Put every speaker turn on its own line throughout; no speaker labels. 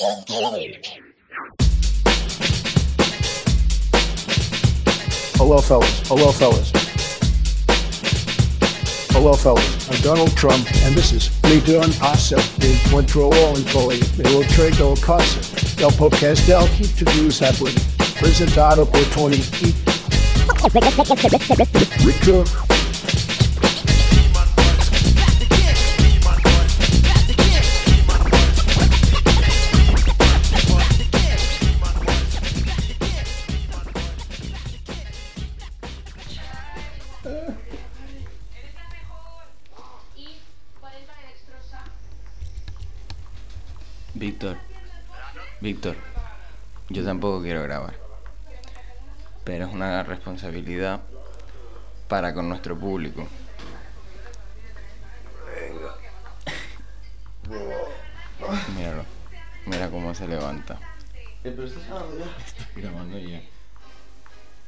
Hello, fellas. Hello, fellas. Hello, fellas. I'm Donald Trump, and this is Me Doing Awesome. we went through all in bullying. They will trade their concert. They'll podcast. They'll keep to do happening. President Presidado por Tony.
Richard. Tampoco quiero grabar, pero es una responsabilidad para con nuestro público. Míralo, mira cómo se levanta.
Eh, pero estás grabando ya.
Estoy grabando ya.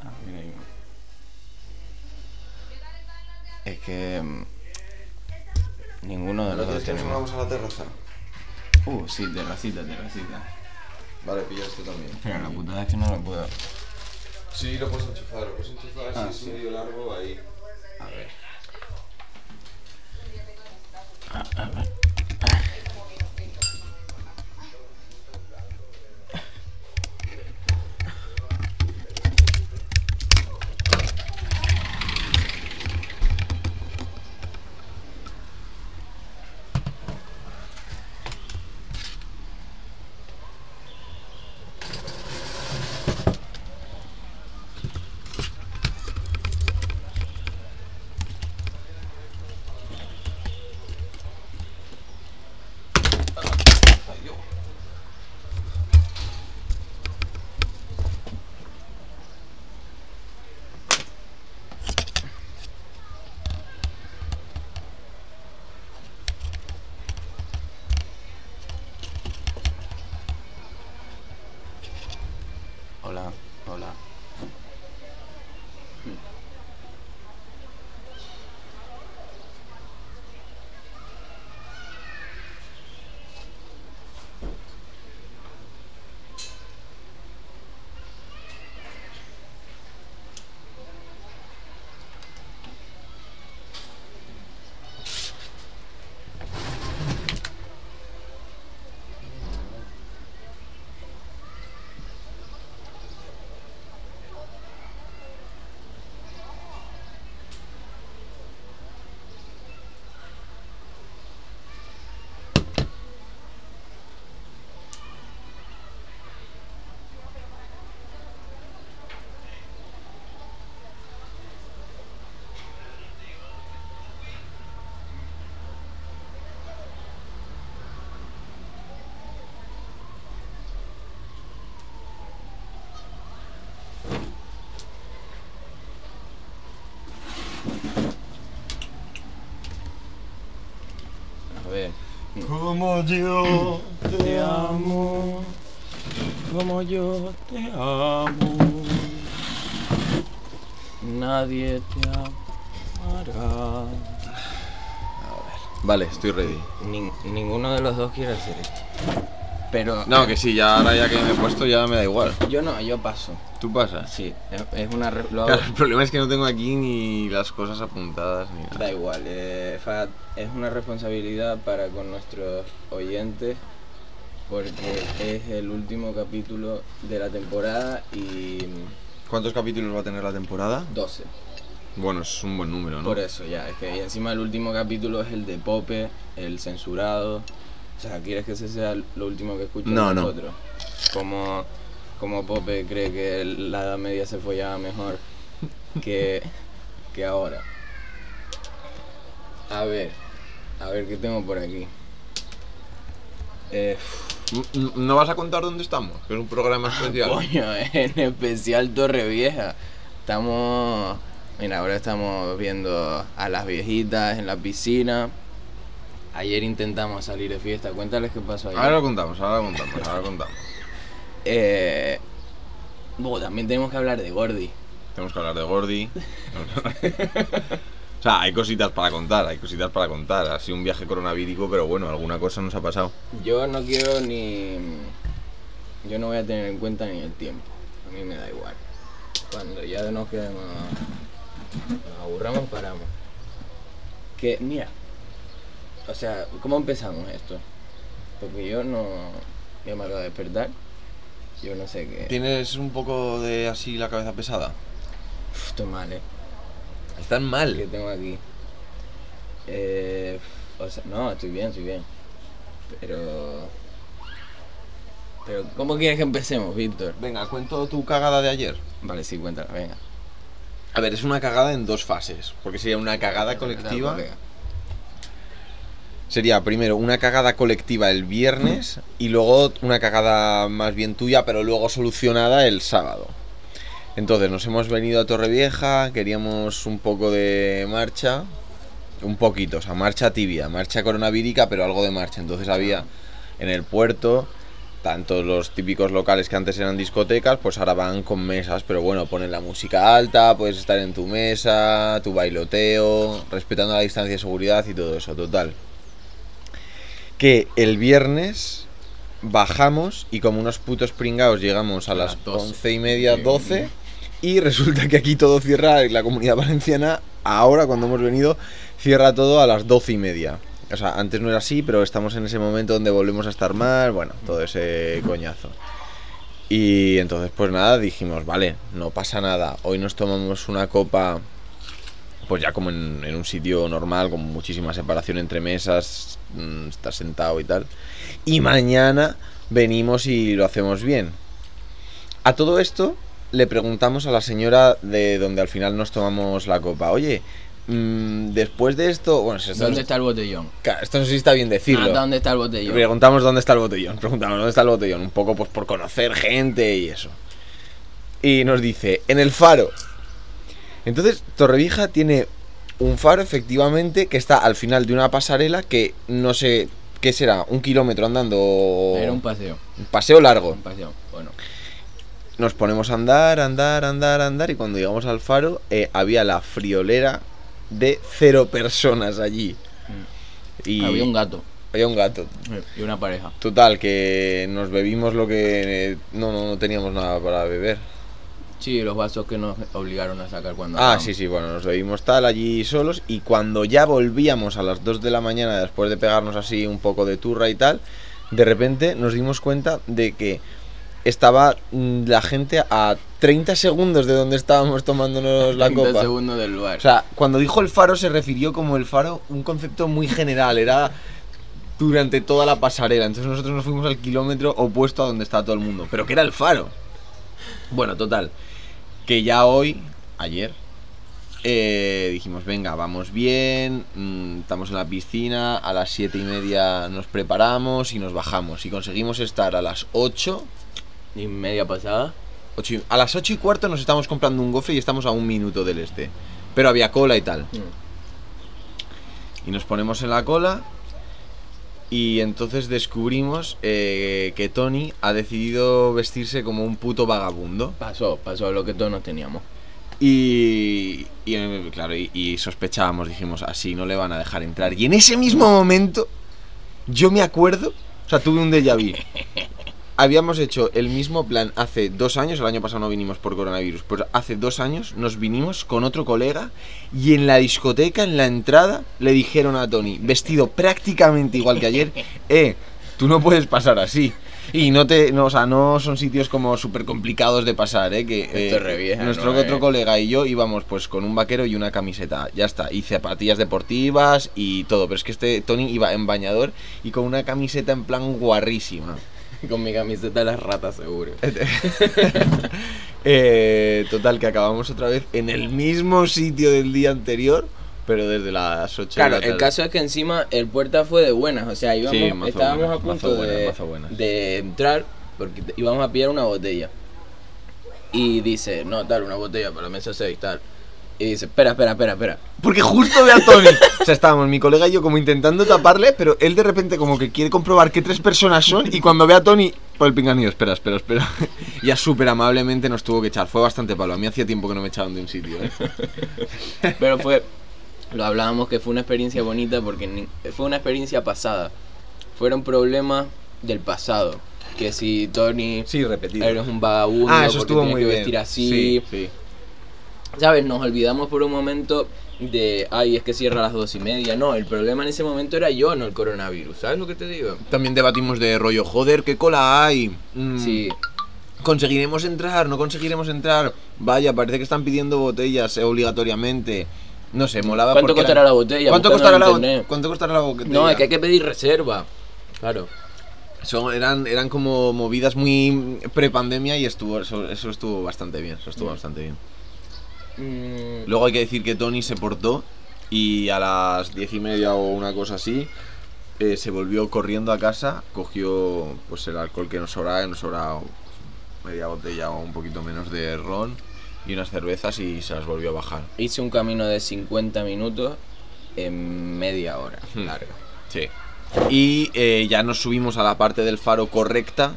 Ah, mira ahí. Es que mm, ninguno de
¿No
los dos tenemos.
vamos a la terraza?
Uh, sí, terracita, terracita.
Vale, pilla este también.
Pero la putada es que no lo puedo.
Sí, lo puedes enchufar, lo puedes enchufar
Ah,
si
sí.
es medio largo ahí.
A ver. Hola, ver.
Como yo
Te amo, como yo te amo. Nadie te amará.
Vale, estoy ready.
Nin- ninguno de los dos quiere hacer esto. Pero.
No, que sí, ya ahora ya que me he puesto ya me da igual.
Yo no, yo paso.
¿Tú pasas?
Sí, es, una. re- lo hago-
Claro, el problema es que no tengo aquí ni las cosas apuntadas ni nada.
Da igual, eh, fa- es una responsabilidad para con nuestros oyentes porque es el último capítulo de la temporada y
¿Cuántos capítulos va a tener la temporada?
12.
Bueno, es un buen número, ¿no?
Por eso ya, es que y encima el último capítulo es el de Pope, el censurado. O sea, ¿quieres que ese sea lo último que escuchen
No, no.
nosotros? Como, como Pope cree que la Edad Media se follaba mejor que, que ahora. A ver, a ver qué tengo por aquí. Eh,
¿No vas a contar dónde estamos? Que es un programa especial.
Coño, en especial Torre Vieja. Estamos. Mira, ahora estamos viendo a las viejitas en la piscina. Ayer intentamos salir de fiesta. Cuéntales qué pasó ayer.
Ahora lo contamos, ahora lo contamos, ahora lo contamos.
Eh, bueno, también tenemos que hablar de Gordy.
Tenemos que hablar de Gordy. o sea, hay cositas para contar, hay cositas para contar. Ha sido un viaje coronavírico, pero bueno, alguna cosa nos ha pasado.
Yo no quiero ni. yo no voy a tener en cuenta ni el tiempo. A mí me da igual. Cuando ya nos quedemos, nos aburramos, paramos. Que, mira, o sea, ¿cómo empezamos esto? Porque yo no, yo me acabo de despertar. Yo no sé qué.
¿Tienes un poco de así la cabeza pesada?
Uf, estoy mal, eh.
Están
¿Qué
mal.
tengo aquí? Eh, o sea, no, estoy bien, estoy bien. Pero. Pero, ¿cómo quieres que empecemos, Víctor?
Venga, cuento tu cagada de ayer.
Vale, sí, cuéntala, venga.
A ver, es una cagada en dos fases. Porque sería una cagada colectiva. Sería primero una cagada colectiva el viernes y luego una cagada más bien tuya, pero luego solucionada el sábado. Entonces nos hemos venido a Torrevieja, queríamos un poco de marcha, un poquito, o sea, marcha tibia, marcha coronavírica, pero algo de marcha. Entonces había en el puerto tanto los típicos locales que antes eran discotecas, pues ahora van con mesas, pero bueno, ponen la música alta, puedes estar en tu mesa, tu bailoteo, respetando la distancia de seguridad y todo eso, total que el viernes bajamos y como unos putos pringados llegamos a
A
las
las 12.
once y media, 12 y resulta que aquí todo cierra, la comunidad valenciana ahora cuando hemos venido cierra todo a las doce y media. O sea, antes no era así, pero estamos en ese momento donde volvemos a estar mal, bueno, todo ese coñazo. Y entonces pues nada, dijimos, vale, no pasa nada, hoy nos tomamos una copa pues ya como en, en un sitio normal, con muchísima separación entre mesas, mm, estás sentado y tal. Y mañana venimos y lo hacemos bien. A todo esto le preguntamos a la señora de donde al final nos tomamos la copa, oye, mm, después de esto, bueno, si esto,
¿Dónde está el botellón?
Claro, esto no sé si está bien decirlo.
Ah, ¿Dónde está el botellón?
Preguntamos dónde está el botellón. Preguntamos dónde está el botellón. Un poco pues por conocer gente y eso. Y nos dice, en el faro. Entonces, Torrevieja tiene un faro, efectivamente, que está al final de una pasarela que no sé qué será, un kilómetro andando.
Era un paseo.
un paseo largo.
Un paseo. Bueno.
Nos ponemos a andar, andar, andar, andar. Y cuando llegamos al faro, eh, había la friolera de cero personas allí. Y
Mm. Había un gato
había un gato.
y una pareja.
Total, que nos bebimos lo que... No, no, no teníamos nada para beber.
Sí, los vasos que nos obligaron a sacar cuando.
Ah, sí, sí, bueno, nos bebimos tal allí solos y cuando ya volvíamos a las 2 de la mañana después de pegarnos así un poco de turra y tal, de repente nos dimos cuenta de que estaba mm, la gente a 30 segundos de donde estábamos tomándonos la
30
copa.
segundos del lugar.
O sea, cuando dijo el faro se refirió como el faro, un concepto muy general, era durante toda la pasarela. Entonces nosotros nos fuimos al kilómetro opuesto a donde estaba todo el mundo. Pero que era el faro. Bueno, total. Que ya hoy, ayer, eh, dijimos, venga, vamos bien, mm, estamos en la piscina, a las siete y media nos preparamos y nos bajamos. Y conseguimos estar a las 8
y media pasada.
Ocho y- a las 8 y cuarto nos estamos comprando un gofre y estamos a un minuto del este. Pero había cola y tal. Y nos ponemos en la cola. Y entonces descubrimos eh, que Tony ha decidido vestirse como un puto vagabundo.
Pasó, pasó lo que todos nos teníamos.
Y, y, claro, y, y sospechábamos, dijimos, así no le van a dejar entrar. Y en ese mismo momento, yo me acuerdo, o sea, tuve un déjà vu. Habíamos hecho el mismo plan hace dos años, el año pasado no vinimos por coronavirus, pues hace dos años nos vinimos con otro colega y en la discoteca, en la entrada, le dijeron a Tony, vestido prácticamente igual que ayer, eh, tú no puedes pasar así. Y no te, no, o sea, no son sitios como súper complicados de pasar, eh, que eh, nuestro
¿no?
otro
Eh.
colega y yo íbamos pues con un vaquero y una camiseta, ya está, y zapatillas deportivas y todo, pero es que este Tony iba en bañador y con una camiseta en plan guarrísima.
Con mi camiseta de las ratas, seguro.
Eh, total, que acabamos otra vez en el mismo sitio del día anterior, pero desde las 8
Claro,
de la
el caso es que encima el puerta fue de buenas, o sea, íbamos,
Sí,
estábamos
buenas,
a punto
buenas,
de, entrar porque íbamos a pillar una botella. Y dice, no, tal, una botella para la mesa 6, tal. Y dice, espera, espera, espera, espera.
Porque justo ve a Tony. O sea, estábamos mi colega y yo como intentando taparle, pero él de repente como que quiere comprobar qué tres personas son y cuando ve a Tony, por el pinganillo, espera, espera, espera. Ya súper amablemente nos tuvo que echar. Fue bastante palo. A mí hacía tiempo que no me echaban de un sitio, ¿eh?
Pero fue, lo hablábamos que fue una experiencia bonita porque ni- fue una experiencia pasada. Fueron problemas del pasado. que si Tony
Sí, repetido.
eres un vagabundo
Ah, eso
porque
estuvo muy
que
bien.
vestir así.
Sí, sí.
¿Sabes? Nos olvidamos por un momento de, ay, es que cierra a las dos y media. No, el problema en ese momento era yo, no el coronavirus. ¿Sabes lo que te digo?
También debatimos de rollo, joder, qué cola hay. Mm,
Sí.
¿Conseguiremos entrar? ¿No conseguiremos entrar? Vaya, parece que están pidiendo botellas eh, obligatoriamente. No sé, molaba
¿Cuánto costará
eran-
la botella?
¿Cuánto costará la. ¿Cuánto costará la botella?
No, es que hay que pedir reserva. Claro.
Son, eran, eran como movidas muy prepandemia y estuvo, eso, eso estuvo bastante bien. Eso estuvo
Mm.
bastante bien.
Mm,
Luego hay que decir que Tony se portó y a las diez y media o una cosa así eh, se volvió corriendo a casa, cogió pues el alcohol que nos sobraba, que nos sobraba media botella o un poquito menos de ron y unas cervezas y se las volvió a bajar.
hice un camino de 50 minutos en media hora.
Hmm.
Larga.
Sí. Y eh, ya nos subimos a la parte del faro correcta,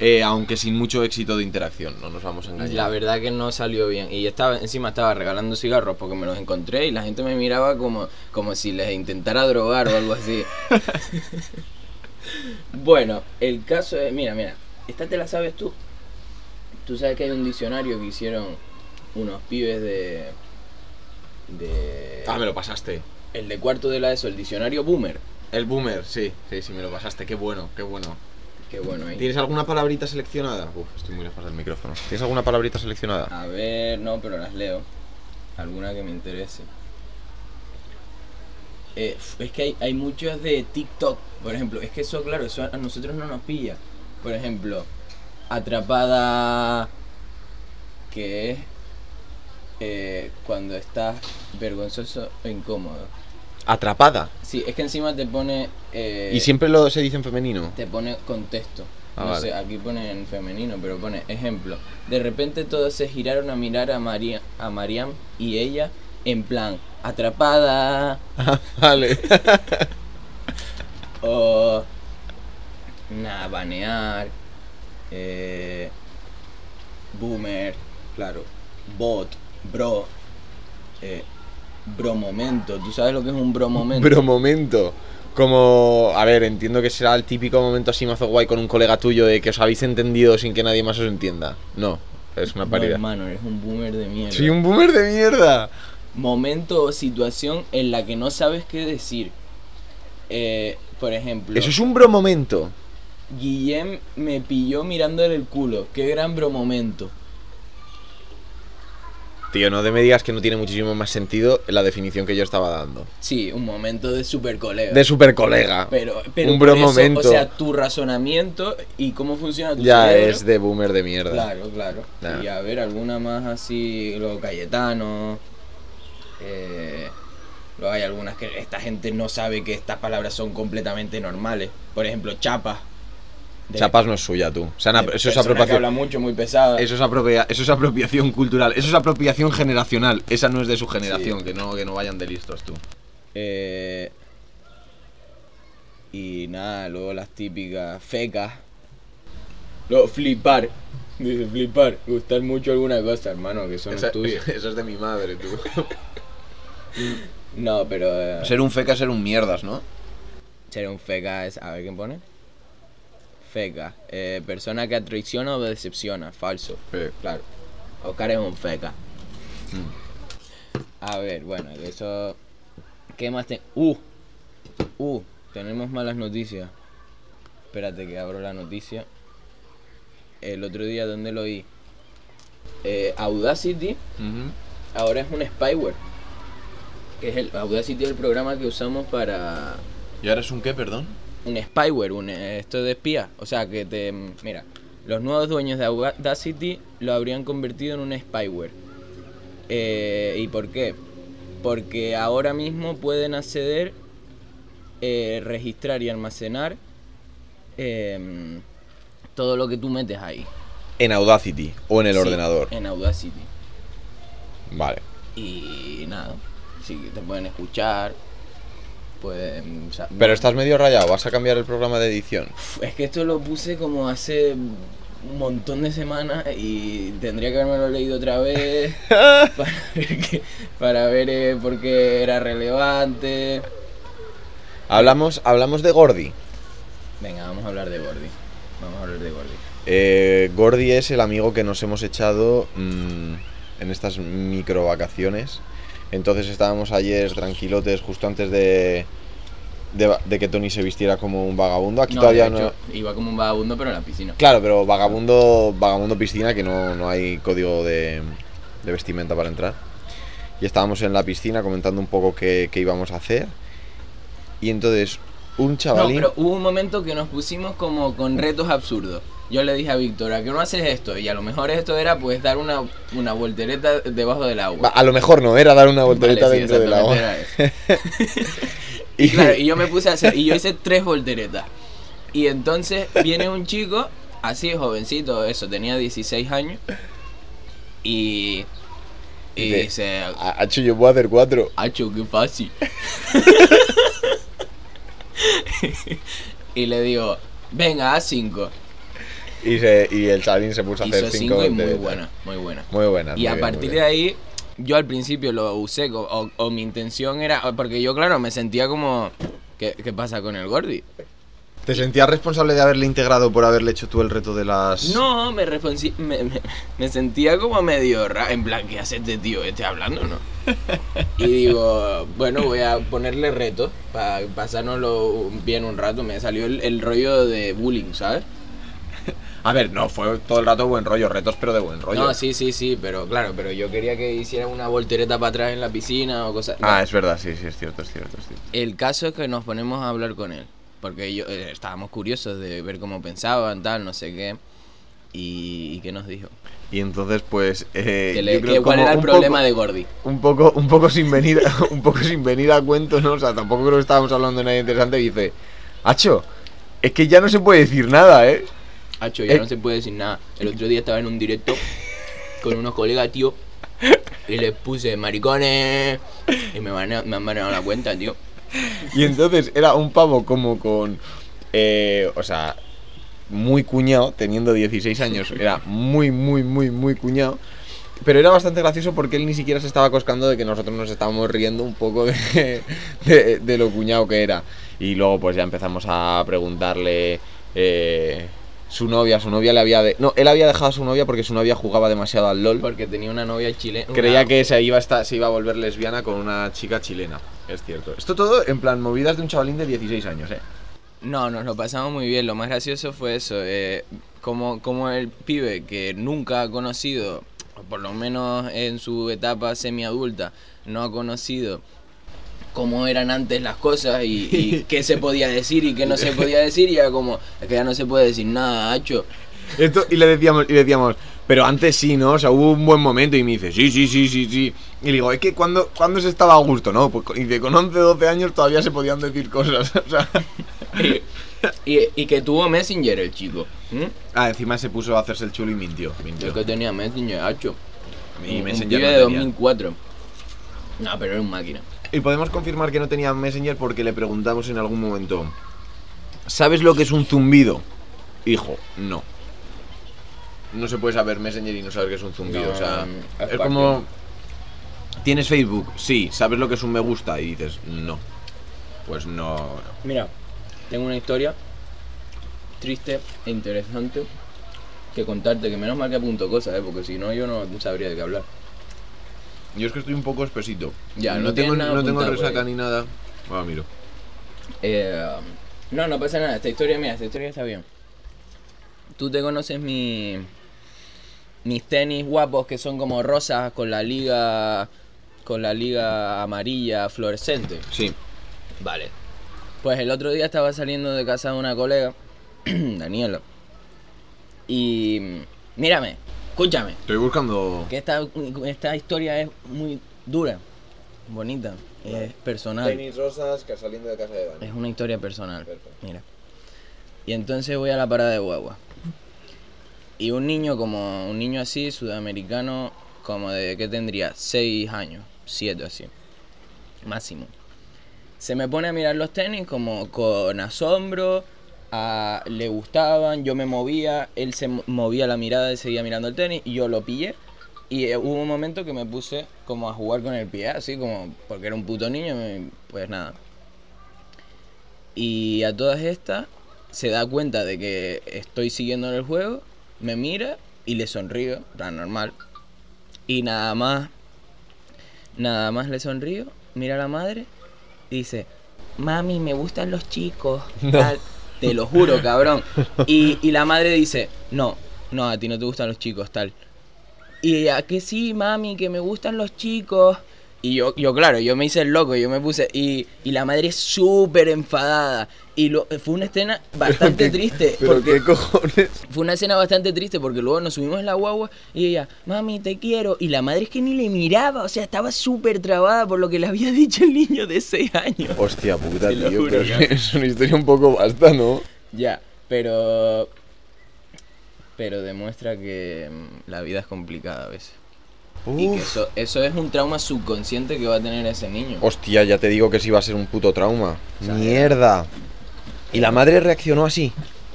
eh, aunque sin mucho éxito de interacción, no nos vamos a engañar.
La verdad que no salió bien. Y estaba, encima estaba regalando cigarros porque me los encontré y la gente me miraba como, como si les intentara drogar o algo así. bueno, el caso es, mira, mira, esta te la sabes tú. Tú sabes que hay un diccionario que hicieron unos pibes de... de
Ah, me lo pasaste.
el de cuarto de la ESO, el diccionario Boomer.
El boomer, sí, sí, sí, me lo pasaste. Qué bueno, qué bueno.
Qué bueno ahí.
¿Tienes alguna palabrita seleccionada? Uf, estoy muy lejos del micrófono. ¿Tienes alguna palabrita seleccionada?
A ver, no, pero las leo. Alguna que me interese. Eh, es que hay, hay muchos de TikTok, por ejemplo. Es que eso, claro, eso a nosotros no nos pilla. Por ejemplo, atrapada. Que es eh, cuando estás vergonzoso o incómodo.
Atrapada.
Sí, es que encima te pone. eh,
Y siempre lo se dice en femenino.
te pone contexto.
Ah,
no
vale.
sé, aquí pone en femenino, pero pone ejemplo. De repente todos se giraron a mirar a María, a Mariam y ella en plan atrapada
vale.
o nada, banear, eh, boomer, claro, bot, bro, eh, bro momento. ¿Tú sabes lo que es un bro momento?
Pero momento. Como, a ver, entiendo que será el típico momento así mazo guay con un colega tuyo de que os habéis entendido sin que nadie más os entienda. No, es una
No,
paridad.
hermano, eres un boomer de mierda.
Soy un boomer de mierda.
momento o situación en la que no sabes qué decir. Eh, por ejemplo,
Eso es un bro momento.
Guillem me pilló mirándole el culo. Qué gran bromomento.
Tío, no te me digas que no tiene muchísimo más sentido la definición que yo estaba dando.
Sí, un momento de super colega.
De super colega.
pero, pero
un
por eso,
bromomento.
O sea, tu razonamiento y cómo funciona tu
Ya
cerebro.
es de boomer de mierda.
Claro, claro.
Nah.
Y a ver, alguna más así, luego Cayetano. Eh, luego hay algunas que esta gente no sabe que estas palabras son completamente normales. Por ejemplo, chapa. De-
Chapas no es suya, tú. O sea, na-
de
eso es apropiación.
habla mucho, muy pesada.
Eso es, apropia- eso es apropiación cultural, eso es apropiación generacional. Esa no es de su generación, que, no, que no vayan de listos tú.
Eh, y nada, luego las típicas fecas. Luego flipar. Dice flipar. Gustar mucho alguna cosa, hermano, que eso no es tuyo.
eso es de mi madre, tú.
No, pero. eh,
ser un feca es ser un mierdas, ¿no?
Ser un feca es. A ver quién pone. Feca. eh, persona que traiciona o decepciona. Falso. Claro. Oscar es un feca. A ver, bueno, de eso. ¿Qué más te.? ¡Uh! ¡Uh! Tenemos malas noticias. Espérate que abro la noticia. El otro día, ¿dónde lo vi? Eh, Audacity ahora es un spyware. Que es el Audacity es el programa que usamos para
¿Y ahora es un qué, perdón?
Un spyware, un, eh, esto de espía. O sea, que te. Mira, los nuevos dueños de Audacity lo habrían convertido en un spyware. Eh, ¿Y por qué? Porque ahora mismo pueden acceder, eh, registrar y almacenar em, todo lo que tú metes ahí.
En Audacity o en el
Sí,
ordenador.
En Audacity.
Vale.
Y nada, sí que te pueden escuchar. O sea,
Pero estás medio rayado, ¿vas a cambiar el programa de edición?
Es que esto lo puse como hace un montón de semanas y tendría que haberme leído otra vez para ver, qué- para ver eh, por qué era relevante.
Hablamos, hablamos de Gordy.
Venga, vamos a hablar de Gordy. Vamos a hablar de Gordy.
Eh, Gordy es el amigo que nos hemos echado mm, en estas micro vacaciones. Entonces estábamos ayer tranquilotes justo antes de, de, de que Tony se vistiera como un vagabundo. Aquí
No,
todavía no.
iba como un vagabundo, pero en la piscina.
Claro, pero vagabundo, vagabundo piscina, que no, no hay código de, de vestimenta para entrar. Y estábamos en la piscina comentando un poco qué, qué íbamos a hacer. Y entonces, un
No,
chavalín.
pero hubo un momento que nos pusimos como con retos absurdos. Yo le dije a Víctor, ¿a qué no haces esto? Y a lo mejor esto era pues dar una, una voltereta debajo del agua.
A lo mejor no, era dar una voltereta
Vale, sí,
dentro del agua.
Y claro, y yo me puse a hacer, y yo hice tres volteretas. Y entonces viene un chico, así jovencito, eso, tenía 16 años. Y. Y
Dice,
dice,
"A- Acho, yo puedo hacer cuatro.
Hacho, qué fácil. y le digo, venga, haz cinco.
Y, se, y el chavalín se puso a hacer
Hizo
cinco
cinco y muy
volteretas.
buena, muy buena.
Muy buena.
Y a partir de ahí, yo al principio lo usé, co- o, o mi intención era, porque yo claro, me sentía como, ¿qué, qué pasa con el Gordi?
¿Te sentías responsable de haberle integrado por haberle hecho tú el reto de las.?
No, me, me, me- me sentía como medio raro, en plan, ¿qué hace este tío? ¿Este hablando o no? Y digo, bueno, voy a ponerle retos para pasárnoslo bien un rato. Me salió el, el rollo de bullying, ¿sabes?
A ver, no, fue todo el rato buen rollo, retos, pero de buen rollo.
No, sí, sí, sí, pero claro, pero yo quería que hiciera una voltereta para atrás en la piscina o cosas.
Ah, es verdad, sí, sí, es cierto, es cierto, es cierto.
El caso es que nos ponemos a hablar con él, porque yo eh, estábamos curiosos de ver cómo pensaban, tal, no sé qué. Y, y qué nos dijo.
Y entonces, pues. eh,
Que le-
yo creo
que ¿Cuál era el
un
problema
poco-
de Gordy?
Un poco, un poco sin venir, a- un poco sin venir a cuento, ¿no? O sea, tampoco creo que estábamos hablando de nada interesante. Y dice, Hacho, es que ya no se puede decir nada, ¿eh?
Hacho, ya
Eh.
no se puede decir nada. El otro día estaba en un directo con unos colegas, tío, y les puse maricones y me, van a- me han manejado la cuenta, tío.
Y entonces era un pavo como con. eh, o sea, muy cuñado, teniendo 16 años. Era muy, muy, muy, muy cuñado. Pero era bastante gracioso porque él ni siquiera se estaba coscando de que nosotros nos estábamos riendo un poco de, de- de lo cuñado que era. Y luego, pues ya empezamos a preguntarle. eh, su novia, su novia le había. De... No, él había dejado a su novia porque su novia jugaba demasiado al LOL.
Porque tenía una novia chilena.
Creía que se iba, a estar- se iba a volver lesbiana con una chica chilena. Es cierto. Esto todo en plan movidas de un chavalín de 16 años, ¿eh?
No, nos lo pasamos muy bien. Lo más gracioso fue eso. eh, como, como el pibe que nunca ha conocido, por lo menos en su etapa semiadulta, no ha conocido cómo eran antes las cosas y, y qué se podía decir y qué no se podía decir. Y era como, es que ya no se puede decir nada, hacho.
Esto, y le decíamos, y le decíamos, pero antes sí, ¿no? O sea, hubo un buen momento y me dice, sí, sí, sí, sí, sí. Y le digo, es que cuando, cuando se estaba a gusto, ¿no? Pues y de con 11, 12 años todavía se podían decir cosas. O sea.
Y, y que tuvo Messenger el chico.
Ah, encima se puso a hacerse el chulo y mintió. mintió.
El que tenía Messenger, hacho.
Y
Un
Messenger
pibe
no
de
tenía.
2004. No, pero era un máquina.
Y podemos confirmar que no tenía Messenger porque le preguntamos en algún momento, ¿sabes lo que es un zumbido? Hijo, no. No se puede saber Messenger y no saber qué es un zumbido.
No,
o sea,
es
como... ¿Tienes Facebook? Sí. ¿Sabes lo que es un me gusta? Y dices, no. Pues no. no.
Mira, tengo una historia triste e interesante que contarte, que menos mal que apunto cosas, ¿eh? porque si no yo no sabría de qué hablar.
Yo es que estoy un poco espesito.
Ya, no
no tengo, no tengo
apuntado
resaca
ahí.
ni nada. Ah, miro.
Eh, no, no pasa nada, esta historia, mira, esta historia está bien. Tú te conoces mi, mis tenis guapos que son como rosas con la liga con la liga amarilla fluorescente.
Sí.
Vale. Pues el otro día estaba saliendo de casa de una colega, Daniela. Y mírame, escúchame,
Estoy buscando...
que esta, esta historia es muy dura, bonita, es personal.
Tenis rosas que saliendo de casa de Dani.
Es una historia personal.
Perfecto.
Mira. Y entonces voy a la parada de guagua. Y un niño como un niño así, sudamericano, como de ¿qué tendría? 6 años, 7 así. Máximo. Se me pone a mirar los tenis como con asombro, a- le gustaban, yo me movía, él se mo- movía la mirada y seguía mirando el tenis y yo lo pillé. Y eh, hubo un momento que me puse como a jugar con el pie, así como porque era un puto niño, pues nada. Y a todas estas, se da cuenta de que estoy siguiendo en el juego, me mira y le sonrío, tan normal. Y nada más, nada más le sonrío, mira a la madre dice, mami, me gustan los chicos. tal". Te lo juro, cabrón. Y, y la madre dice, no, no, a ti no te gustan los chicos, tal. Y ella, que sí, mami, que me gustan los chicos. Y yo, yo claro, yo me hice el loco, yo me puse. Y, y la madre súper enfadada. Y lo, fue una escena bastante
¿Qué-
triste.
Pero
porque
qué cojones.
fue una escena bastante triste porque luego nos subimos en la guagua y ella, mami, te quiero. Y la madre es que ni le miraba, o sea, estaba súper trabada por lo que le había dicho el niño de 6 años.
Hostia puta, tío.
juro,
pero es una historia un poco basta, ¿no?
Ya, pero. Pero demuestra que mm, la vida es complicada a veces. Y que eso, eso es un trauma subconsciente que va a tener ese niño.
Hostia, ya te digo que sí va a ser un puto trauma.
sea,
Mierda. ¿Y la madre reaccionó así?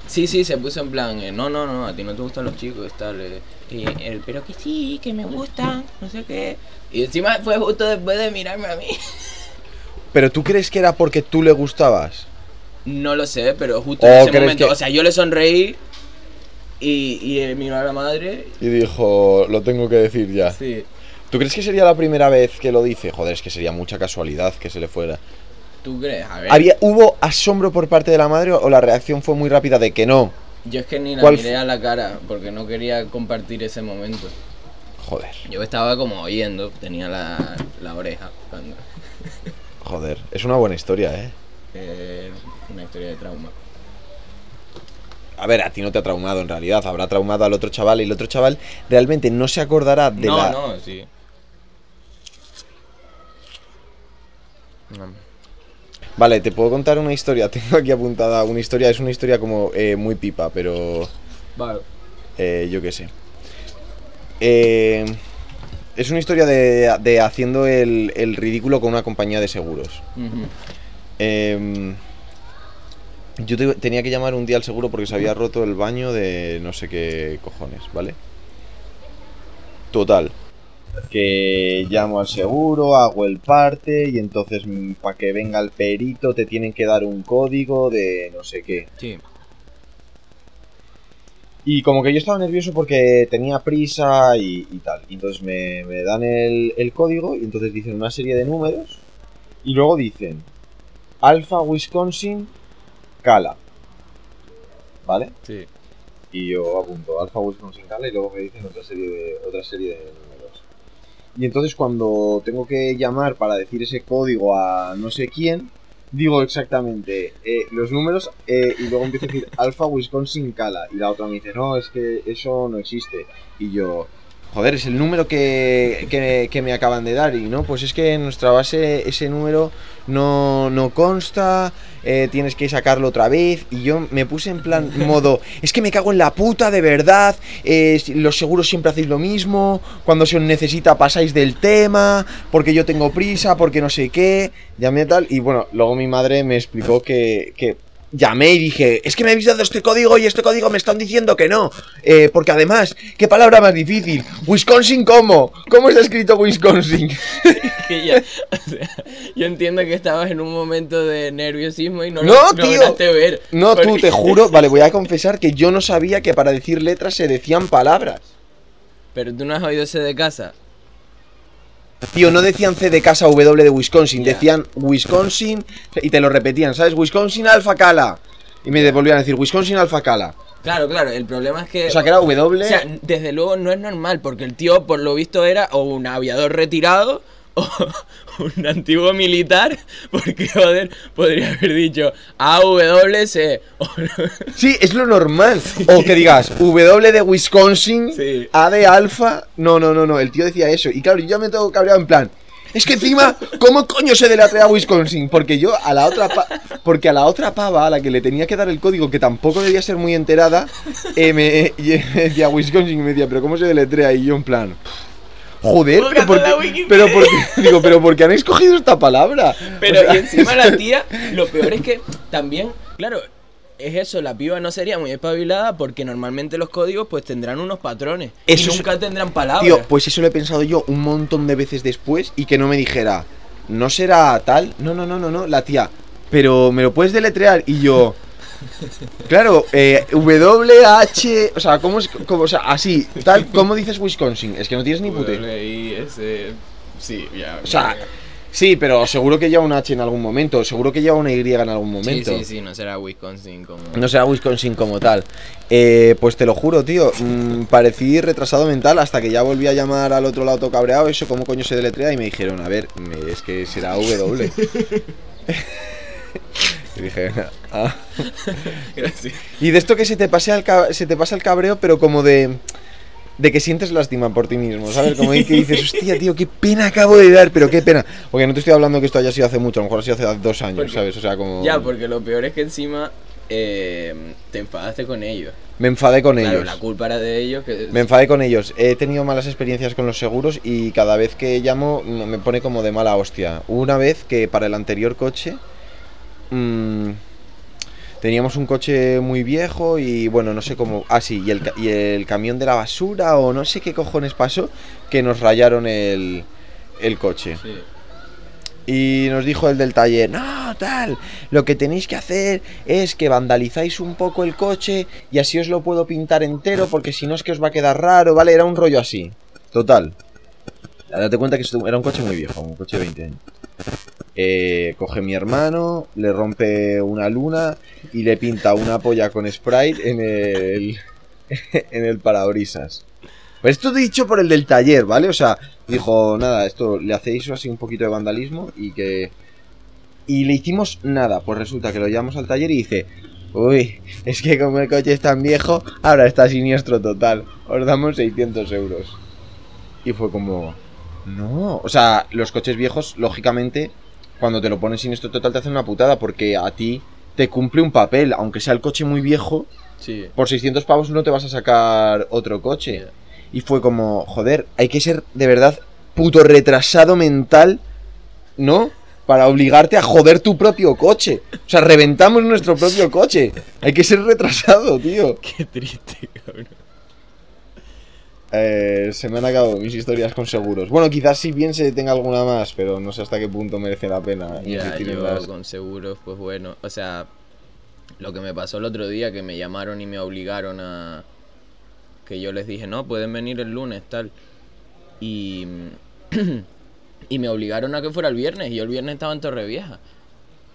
Sí, sí, se puso en plan, eh, no, no, no, a ti no te gustan los chicos, tal. eh, y él, pero que sí, que me gustan, no sé qué. Y encima fue justo después de mirarme a mí.
¿Pero tú crees que era porque tú le gustabas?
No lo sé, pero justo
¿O
en ese momento,
que-
o sea, yo le sonreí y, y él miró a la madre.
Y dijo, lo tengo que decir ya.
Sí.
¿Tú crees que sería la primera vez que lo dice? Joder, es que sería mucha casualidad que se le fuera.
¿Tú crees? A ver.
¿Había, ¿Hubo asombro por parte de la madre o la reacción fue muy rápida de que no?
Yo es que ni la
¿Cuál
miré a la cara porque no quería compartir ese momento.
Joder,
Yo estaba como oyendo, tenía la, la oreja. Cuando,
joder. Es una buena historia, ¿eh?
eh, una historia de trauma.
A ver, a ti no te ha traumado en realidad, habrá traumado al otro chaval y el otro chaval realmente no se acordará de
no,
la...
no, sí. No.
Vale, te puedo contar una historia, tengo aquí apuntada una historia, es una historia como eh, muy pipa, pero
Vale.
eh, yo qué sé. Eh, es una historia de, de haciendo el, el ridículo con una compañía de seguros. Em, yo te- tenía que llamar un día al seguro porque se había roto el baño de no sé qué cojones, ¿vale? Total. Que llamo al seguro, hago el parte y entonces para que venga el perito te tienen que dar un código de no sé qué.
Sí.
Y como que yo estaba nervioso porque tenía prisa y, y tal. Y entonces me, me dan el, el código y entonces dicen una serie de números. Y luego dicen Alpha Wisconsin Cala. ¿Vale?
Sí.
Y yo apunto Alpha Wisconsin Cala y luego me dicen otra serie de, otra serie de números. Y entonces cuando tengo que llamar para decir ese código a no sé quién, digo exactamente eh, los números eh, y luego empiezo a decir Alpha Wisconsin Cala. Y la otra me dice, no, es que eso no existe. Y yo, joder, es el número que, que, que me acaban de dar. Y no, pues es que en nuestra base ese número no, no consta, eh, tienes que sacarlo otra vez. Y yo me puse en plan modo, es que me cago en la puta, de verdad. eh, los seguros siempre hacéis lo mismo. Cuando se os necesita pasáis del tema, porque yo tengo prisa, porque no sé qué. Llamé tal. Y bueno, luego mi madre me explicó que, que llamé y dije, es que me habéis dado este código y este código me están diciendo que no. Eh, porque además, ¿qué palabra más difícil? Wisconsin, ¿cómo? ¿Cómo está escrito Wisconsin?
Que ya- o sea, yo entiendo que estabas en un momento de nerviosismo y no,
No,
lo
tío.
lograste ver.
No, tú, te juro, vale, voy a confesar que yo no sabía que para decir letras se decían palabras.
Pero tú no has oído ese de casa.
Tío, no decían C de casa W de Wisconsin, decían Wisconsin y te lo repetían, ¿sabes? Wisconsin Alfa Cala. Y me volvían a decir Wisconsin Alfa Cala.
Claro, claro, el problema es que...
O sea, que era W.
O sea, desde luego no es normal, porque el tío, por lo visto, era o un aviador retirado o un antiguo militar, porque, joder, podría haber dicho AWC. O,
Sí, es lo normal. O que digas W de Wisconsin,
Sí.
A de Alfa. No, no, no, no. El tío decía eso. Y claro, yo me tengo cabreado en plan. Es que encima, ¿cómo coño se deletrea Wisconsin? Porque yo a la otra pa- porque a la otra pava a la que le tenía que dar el código, que tampoco debía ser muy enterada, eh, me, me decía Wisconsin y me decía, pero ¿cómo se deletrea? Y yo en plan. Joder, pero
Búscate
por
la
qué,
Wikipedia.
pero por qué- digo, pero ¿por qué han escogido esta palabra?
pero
O sea,
y encima la tía, lo peor es que también, claro, es eso, la piba no sería muy espabilada porque normalmente los códigos pues tendrán unos patrones
Eso
y
es-
nunca tendrán palabras.
Tío, pues eso lo he pensado yo un montón de veces después y que no me dijera, no será tal, no, no, no, no, no, la tía, pero me lo puedes deletrear y yo, Claro, eh, WH, o sea, ¿cómo es? Cómo, o sea, así, tal, ¿cómo dices Wisconsin? Es que no tienes ni puta.
W-I-S. Sí, ya.
O sea, sí, pero seguro que lleva un H en algún momento, seguro que lleva una Y en algún
sí,
momento.
sí, sí, no será Wisconsin como.
No será Wisconsin como tal. Eh, pues te lo juro, tío. mm, parecí retrasado mental hasta que ya volví a llamar al otro lado cabreado. Eso, ¿cómo coño se deletrea? Y me dijeron, a ver, es que será W. y dije, ah.
Gracias.
Y de esto que se te, pase al ca- se te pasa el cabreo, pero como de. De que sientes lástima por ti mismo, ¿sabes? Como que dices, hostia, tío, qué pena acabo de dar, pero qué pena. Porque no te estoy hablando que esto haya sido hace mucho, a lo mejor ha sido hace dos años,
Porque-
¿sabes? O sea, como.
Ya, porque lo peor es que encima eh, te enfadaste con ellos.
Me enfadé con
Claro,
ellos.
la culpa era de ellos. Que...
Me enfadé con ellos. He tenido malas experiencias con los seguros y cada vez que llamo me pone como de mala hostia. Una vez que para el anterior coche mm, teníamos un coche muy viejo y bueno, no sé cómo... Ah, sí, y el, y el camión de la basura o no sé qué cojones pasó que nos rayaron el, el coche.
Sí.
Y nos dijo el del taller, no, tal, lo que tenéis que hacer es que vandalizáis un poco el coche y así os lo puedo pintar entero porque si no es que os va a quedar raro, ¿vale? Era un rollo así. Total. Date cuenta que era un coche muy viejo, un coche de 20 años. Eh, coge mi hermano, le rompe una luna y le pinta una polla con Sprite en el, en el parabrisas. Pues esto dicho por el del taller, ¿vale? O sea, dijo, nada, esto le hacéis así un poquito de vandalismo y que... Y le hicimos nada, pues resulta que lo llevamos al taller y dice, uy, es que como el coche es tan viejo, ahora está siniestro total, os damos 600 euros. Y fue como, no, o sea, los coches viejos, lógicamente, cuando te lo pones siniestro total te hacen una putada porque a ti te cumple un papel, aunque sea el coche muy viejo,
Sí.
por 600 pavos no te vas a sacar otro coche. Y fue como, joder, hay que ser de verdad puto retrasado mental, ¿no? Para obligarte a joder tu propio coche. O sea, reventamos nuestro propio coche. Hay que ser retrasado, tío.
Qué triste, cabrón.
Eh, se me han acabado mis historias con seguros. Bueno, quizás si bien se tenga alguna más, pero no sé hasta qué punto merece la pena
Ya,
insistir en
yo
las-
con seguros, pues bueno, o sea, lo que me pasó el otro día, que me llamaron y me obligaron a... Que yo les dije, no, pueden venir el lunes, tal. Y... y me obligaron a que fuera el viernes, y yo el viernes estaba en Torrevieja.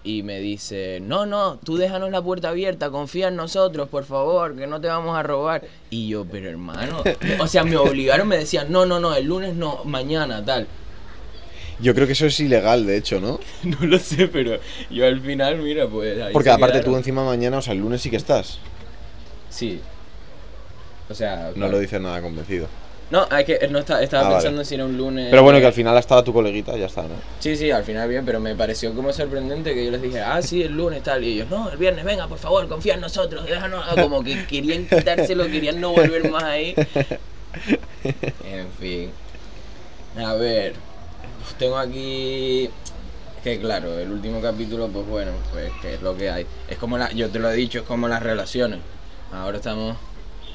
Y me dice, no, no, tú déjanos la puerta abierta, confía en nosotros, por favor, que no te vamos a robar. Y yo, pero hermano, o sea, me obligaron, me decían, no, no, no, el lunes no, mañana, tal.
Yo creo que eso es ilegal, de hecho, ¿no?
No lo sé, pero yo al final, mira, pues ahí
Porque aparte tú encima mañana, o sea, el lunes sí que estás.
Sí. O sea,
No
claro.
lo dices nada convencido.
No, es que no está, estaba
Ah, vale.
pensando si era un lunes.
Pero bueno, que al final estaba tu coleguita, ya está, ¿no?
Sí, sí, al final bien, pero me pareció como sorprendente que yo les dije, ah, sí, el lunes tal. Y ellos, no, el viernes, venga, por favor, confía en nosotros, déjanos. Ah, Como que querían quitárselo, querían no volver más ahí. En fin. A ver, pues tengo aquí. Que claro, el último capítulo, pues bueno, pues que es lo que hay. Es como la, yo te lo he dicho, es como las relaciones. Ahora estamos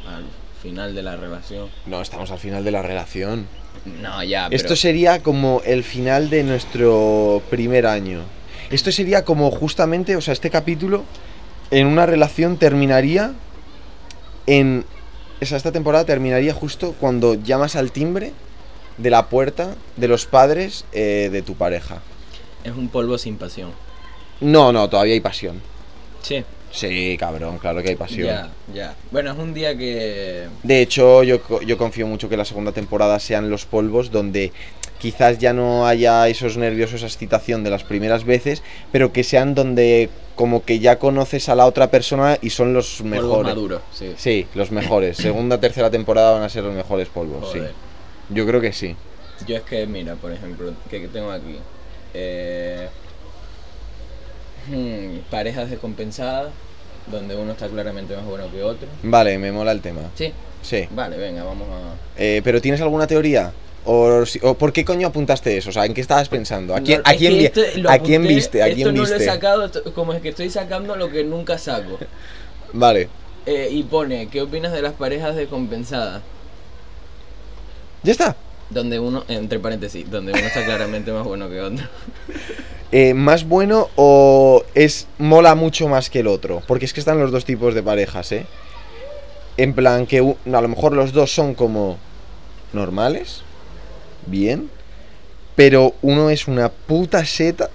al final de la relación.
No, estamos al final de la relación.
No, ya, pero...
Esto sería como el final de nuestro primer año. Esto sería como justamente, o sea, este capítulo en una relación terminaría en... O sea, esta temporada terminaría justo cuando llamas al timbre de la puerta de los padres eh, de tu pareja.
Es un polvo sin pasión.
No, no, todavía hay pasión.
Sí.
Sí, cabrón, claro que hay pasión.
Ya, ya. Bueno, es un día que...
De hecho, yo, yo confío mucho que la segunda temporada sean los polvos donde quizás ya no haya esos nervios esa excitación de las primeras veces, pero que sean donde como que ya conoces a la otra persona y son los
Polvo
mejores.
maduro, sí.
Sí, los mejores. Segunda, tercera temporada van a ser los mejores polvos,
Joder.
sí. Yo creo que sí.
Yo es que, mira, por ejemplo, que tengo aquí. Eh, hmm, parejas descompensadas, donde uno está claramente más bueno que otro.
Vale, me mola el tema.
Sí.
Sí.
Vale, venga, vamos a...
Eh, pero ¿tienes alguna teoría? ¿O, por qué coño apuntaste eso? O sea, ¿en qué estabas pensando? ¿A quién,
No,
a quién,
esto
¿a quién viste? ¿A
esto
quién
no lo he sacado, esto- como es que estoy sacando lo que nunca saco.
Vale.
Eh, y pone, ¿qué opinas de las parejas descompensadas?
¿Ya está?
Donde uno, entre paréntesis, donde uno está claramente más bueno que otro.
eh, más bueno o es mola mucho más que el otro? Porque es que están los dos tipos de parejas, ¿eh? En plan que a lo mejor los dos son como normales, bien, pero uno es una puta seta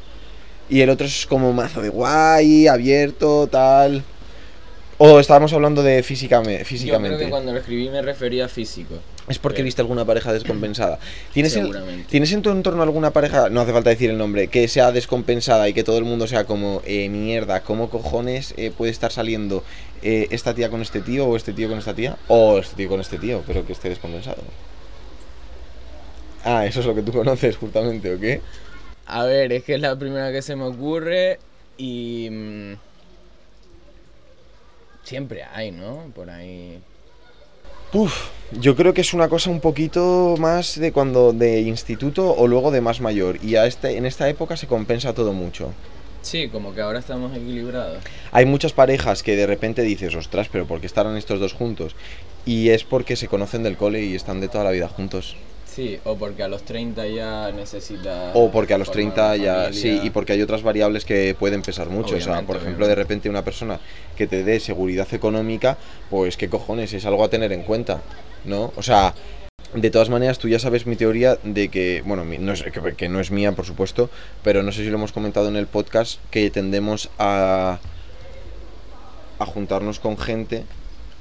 y el otro es como mazo de guay, abierto, tal. O estábamos hablando de físicamente.
Yo
físicamente.
creo que cuando lo escribí me refería a físico.
Es porque viste alguna pareja descompensada. ¿Tienes en. ¿Tienes en tu entorno alguna pareja, no hace falta decir el nombre, que sea descompensada y que todo el mundo sea como, eh, mierda, ¿cómo cojones eh, puede estar saliendo eh, esta tía con este tío o este tío con esta tía? O este tío con este tío, pero que esté descompensado. Ah, eso es lo que tú conoces justamente, ¿o qué?
A ver, es que es la primera que se me ocurre y... mm, siempre hay, ¿no? Por ahí...
Uf, yo creo que es una cosa un poquito más de cuando de instituto o luego de más mayor. Y a este, en esta época se compensa todo mucho.
Sí, como que ahora estamos equilibrados.
Hay muchas parejas que de repente dices, ostras, pero ¿por qué estarán estos dos juntos? Y es porque se conocen del cole y están de toda la vida juntos.
Sí, o porque a los 30 ya necesita...
O porque a los
formar
30
una
ya... Sí, y porque hay otras variables que pueden pesar mucho. o sea, por ejemplo,
obviamente.
de repente una persona que te dé seguridad económica, pues qué cojones, es algo a tener en cuenta, ¿no? O sea, de todas maneras, tú ya sabes mi teoría de que, bueno, no es, que, que no es mía, por supuesto, pero no sé si lo hemos comentado en el podcast, que tendemos a, a juntarnos con gente.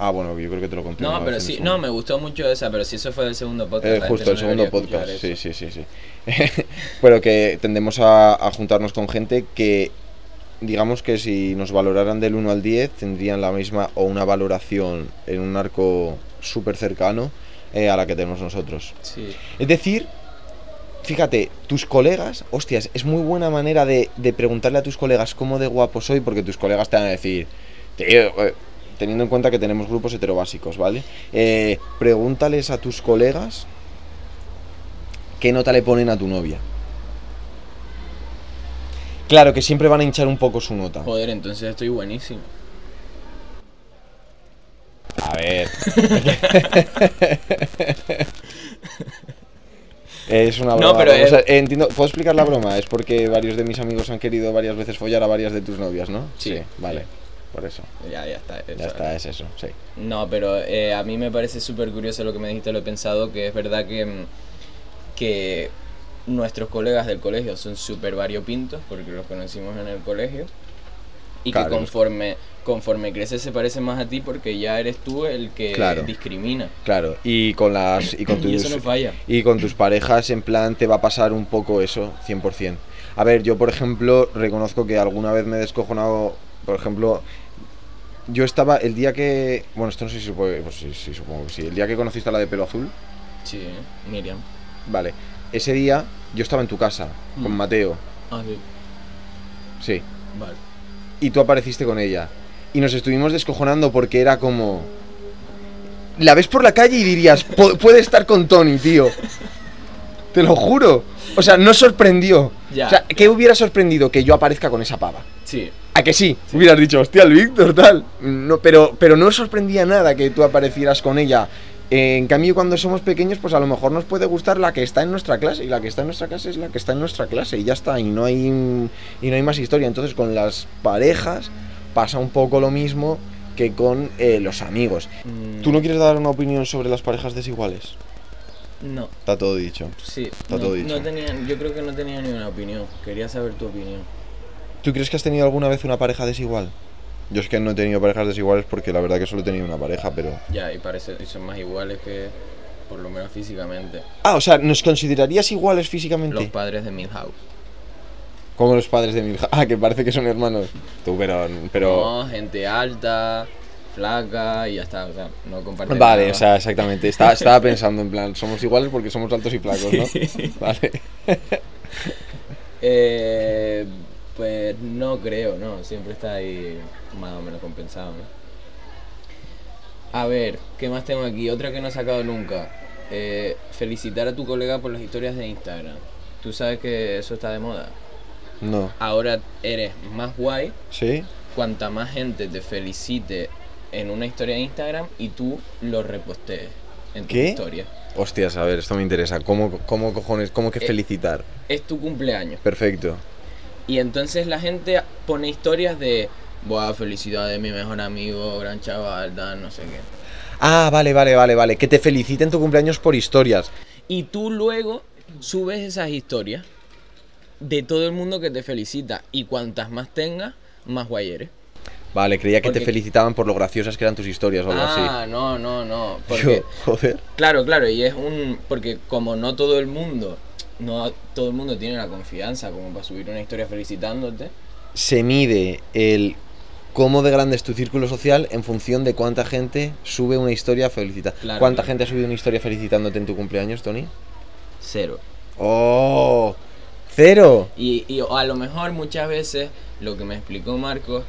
Ah, bueno, yo creo que te lo conté.
No, pero sí, no, me gustó mucho esa, pero si eso fue del segundo podcast.
eh, justo,
no
el segundo podcast. Sí,
eso.
sí, sí, sí. Pero que tendemos a, a juntarnos con gente que, digamos que si nos valoraran del 1 al 10, tendrían la misma o una valoración en un arco súper cercano eh, a la que tenemos nosotros.
Sí.
Es decir, fíjate, tus colegas, hostias, es muy buena manera de, de preguntarle a tus colegas cómo de guapo soy, porque tus colegas te van a decir, tío, eh, teniendo en cuenta que tenemos grupos heterobásicos, ¿vale? Eh, pregúntales a tus colegas qué nota le ponen a tu novia. Claro que siempre van a hinchar un poco su nota.
Joder, entonces estoy buenísimo.
A ver. es una
No,
broma.
pero,
entiendo, ¿Puedo explicar la broma? Es porque varios de mis amigos han querido varias veces follar a varias de tus novias, ¿no?
Sí,
vale. Por eso.
Ya, ya está.
Ya está, es eso, sí.
No, pero eh, a mí me parece súper curioso lo que me dijiste, lo he pensado, que es verdad que, mm, que nuestros colegas del colegio son súper variopintos, porque los conocimos en el colegio, y
Claro.
que conforme, conforme creces se parece más a ti porque ya eres tú el que
Claro.
discrimina.
Claro, y con las y con
Y
tus
eso no falla.
y con tus parejas en plan te va a pasar un poco eso, 100%. A ver, yo por ejemplo reconozco que alguna vez me he descojonado, por ejemplo, yo estaba el día que, bueno, esto no sé si se puede, pues sí, sí, supongo que sí, el día que conociste a la de pelo azul,
Sí, Miriam.
vale, ese día yo estaba en tu casa con
Mm.
Mateo,
Ah, sí.
sí,
Vale.
y tú apareciste con ella. Y nos estuvimos descojonando porque era como... La ves por la calle y dirías, "Pu- puede estar con Tony, tío. Te lo juro. O sea, no sorprendió.
Ya.
O sea, ¿qué hubiera sorprendido que yo aparezca con esa pava?
Sí.
¿A que sí? Hubieras dicho, hostia, el Víctor, tal. No, pero, pero no sorprendía nada que tú aparecieras con ella. Eh, en cambio, cuando somos pequeños, pues a lo mejor nos puede gustar la que está en nuestra clase. Y la que está en nuestra clase es la que está en nuestra clase. Y ya está. Y no hay, y no hay más historia. Entonces, con las parejas pasa un poco lo mismo que con eh, los amigos.
Mm,
¿Tú no quieres dar una opinión sobre las parejas desiguales?
No.
Está todo dicho.
Sí.
Está
no,
todo dicho.
no tenía, yo creo que no tenía ni una opinión. Quería saber tu opinión.
¿Tú crees que has tenido alguna vez una pareja desigual? Yo es que no he tenido parejas desiguales porque la verdad que solo he tenido una pareja, pero...
Ya, y parece y son más iguales que, por lo menos físicamente,
Ah, o sea, ¿nos considerarías iguales físicamente?
los padres de Milhouse.
Como los padres de Milja. Ah, que parece que son hermanos. Tú, pero... pero...
No, gente alta, flaca y ya está. O sea, no comparten
Vale,
nada.
o sea, exactamente. Estaba, estaba pensando en plan, somos iguales porque somos altos y flacos, ¿no? Vale.
Eh, pues no creo, no. Siempre está ahí más o menos compensado, ¿no? A ver, ¿qué más tengo aquí? Otra que no he sacado nunca. Eh, felicitar a tu colega por las historias de Instagram. Tú sabes que eso está de moda.
No.
Ahora eres más guay
¿Sí?
cuanta más gente te felicite en una historia de Instagram y tú lo repostees en tu
¿Qué?
historia.
Hostias, a ver, esto me interesa. ¿Cómo, cómo cojones, cómo que
Eh,
felicitar?
Es tu cumpleaños
Perfecto.
Y entonces la gente pone historias de, buah, felicidades, mi mejor amigo, gran chaval, tal, no sé qué.
Ah, vale, vale, vale, vale. Que te feliciten tu cumpleaños por historias.
Y tú luego subes esas historias de todo el mundo que te felicita. Y cuantas más tengas, más guay eres.
Vale, creía que te felicitaban por lo graciosas que eran tus historias o algo
Ah,
así.
no, no, no. Porque,
Yo, joder.
claro, claro, y es un. Porque como no todo el mundo. No todo el mundo tiene la confianza como para subir una historia felicitándote.
Se mide el cómo de grande es tu círculo social en función de cuánta gente sube una historia felicita.
Claro,
¿Cuánta
claro.
gente ha subido una historia felicitándote en tu cumpleaños, Tony?
Cero.
¡Oh! ¡Cero!
Y, y a lo mejor muchas veces lo que me explicó Marcos,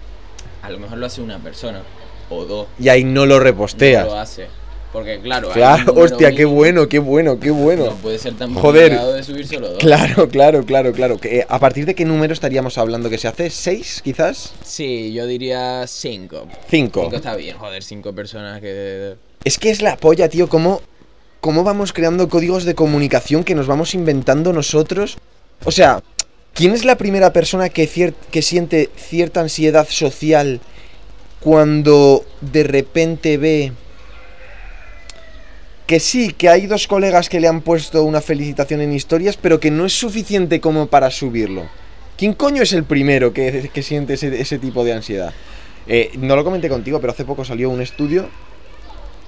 a lo mejor lo hace una persona o dos.
Y ahí no lo reposteas.
No lo hace. Porque claro,
claro, hostia, qué bueno, qué bueno, qué bueno.
No puede ser tan
Joder.
de subir solo dos.
Claro, claro, claro, claro. Eh, ¿A partir de qué número estaríamos hablando que se hace? ¿Seis, quizás?
Sí, yo diría cinco.
Cinco.
Cinco está bien, joder, cinco personas que...
Es que es la polla, tío, cómo, cómo vamos creando códigos de comunicación que nos vamos inventando nosotros. O sea, ¿quién es la primera persona que, siente cierta ansiedad social cuando de repente ve que sí, que hay dos colegas que le han puesto una felicitación en historias, pero que no es suficiente como para subirlo? ¿Quién coño es el primero que, siente ese, ese tipo de ansiedad? Eh, no lo comenté contigo, pero hace poco salió un estudio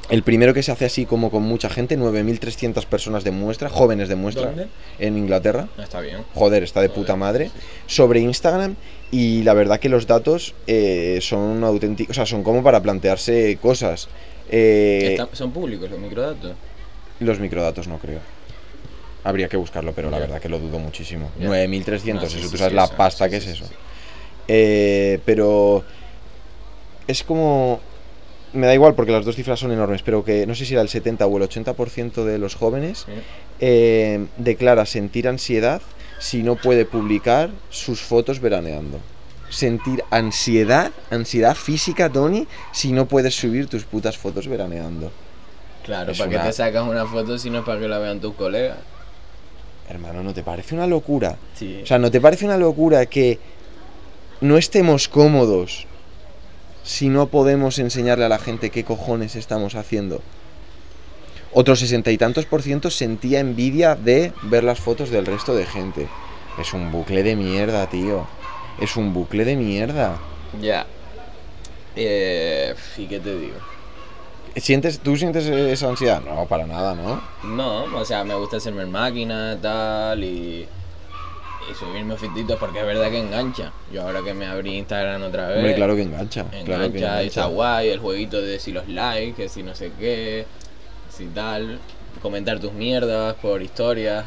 el primero que se hace así como con mucha gente, 9.300 personas de muestra, jóvenes de muestra,
¿Dónde?
en Inglaterra.
No está bien.
Joder, está de puta madre. Sobre Instagram y la verdad que los datos eh, son auténticos, o sea, son como para plantearse cosas. Eh,
son públicos los microdatos.
Los microdatos no creo. Habría que buscarlo, pero la verdad que lo dudo muchísimo.
Ya.
9.300,
No, sí,
eso
sí,
tú sabes la pasta que es eso. Eh, pero es como... Me da igual porque las dos cifras son enormes, pero que no sé si era el 70 o el 80% de los jóvenes eh, declara sentir ansiedad si no puede publicar sus fotos veraneando. Sentir ansiedad, ansiedad física, Tony, si no puedes subir tus putas fotos veraneando.
Claro,
Es
¿para
una-
qué te sacas una foto si no es para que la vean tus colegas?
Hermano, ¿no te parece una locura?
Sí.
O sea, ¿no te parece una locura que no estemos cómodos si no podemos enseñarle a la gente qué cojones estamos haciendo? Otro sesenta y tantos por ciento sentía envidia de ver las fotos del resto de gente. Es un bucle de mierda, tío. Es un bucle de mierda.
Ya. Eh, ¿Y qué te digo?
¿Sientes, ¿Tú sientes esa ansiedad? No, para nada, ¿no?
No, o sea, me gusta hacerme en máquina, tal, y, y subirme fititos porque es verdad que engancha. Yo ahora que me abrí Instagram otra vez,
Hombre, claro que engancha.
engancha,
claro que
está guay, el jueguito de si los likes, que si no sé qué, si tal, comentar tus mierdas por historias,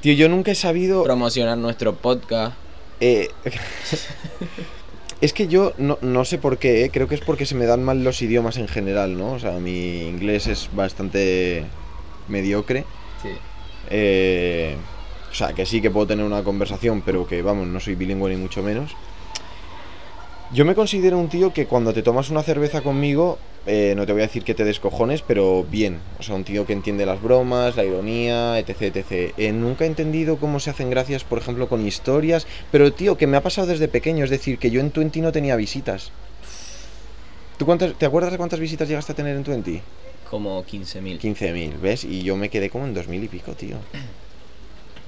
Tío, yo nunca he sabido...
promocionar nuestro podcast.
Eh, es que yo no, no sé por qué, eh, creo que es porque se me dan mal los idiomas en general, ¿no? O sea, mi inglés es bastante mediocre.
Sí.
eh, o sea, que sí que puedo tener una conversación, pero que, vamos, no soy bilingüe ni mucho menos. Yo me considero un tío que cuando te tomas una cerveza conmigo, eh, no te voy a decir que te descojones, pero bien. O sea, un tío que entiende las bromas, la ironía, etc, etc. Eh, nunca he entendido cómo se hacen gracias, por ejemplo, con historias. Pero, tío, que me ha pasado desde pequeño. Es decir, que yo en Twenty no tenía visitas. ¿Tú cuántas, ¿Te acuerdas de cuántas visitas llegaste a tener en Twenty?
Como 15.000.
15.000, ¿ves? Y yo me quedé como en 2.000 y pico, tío.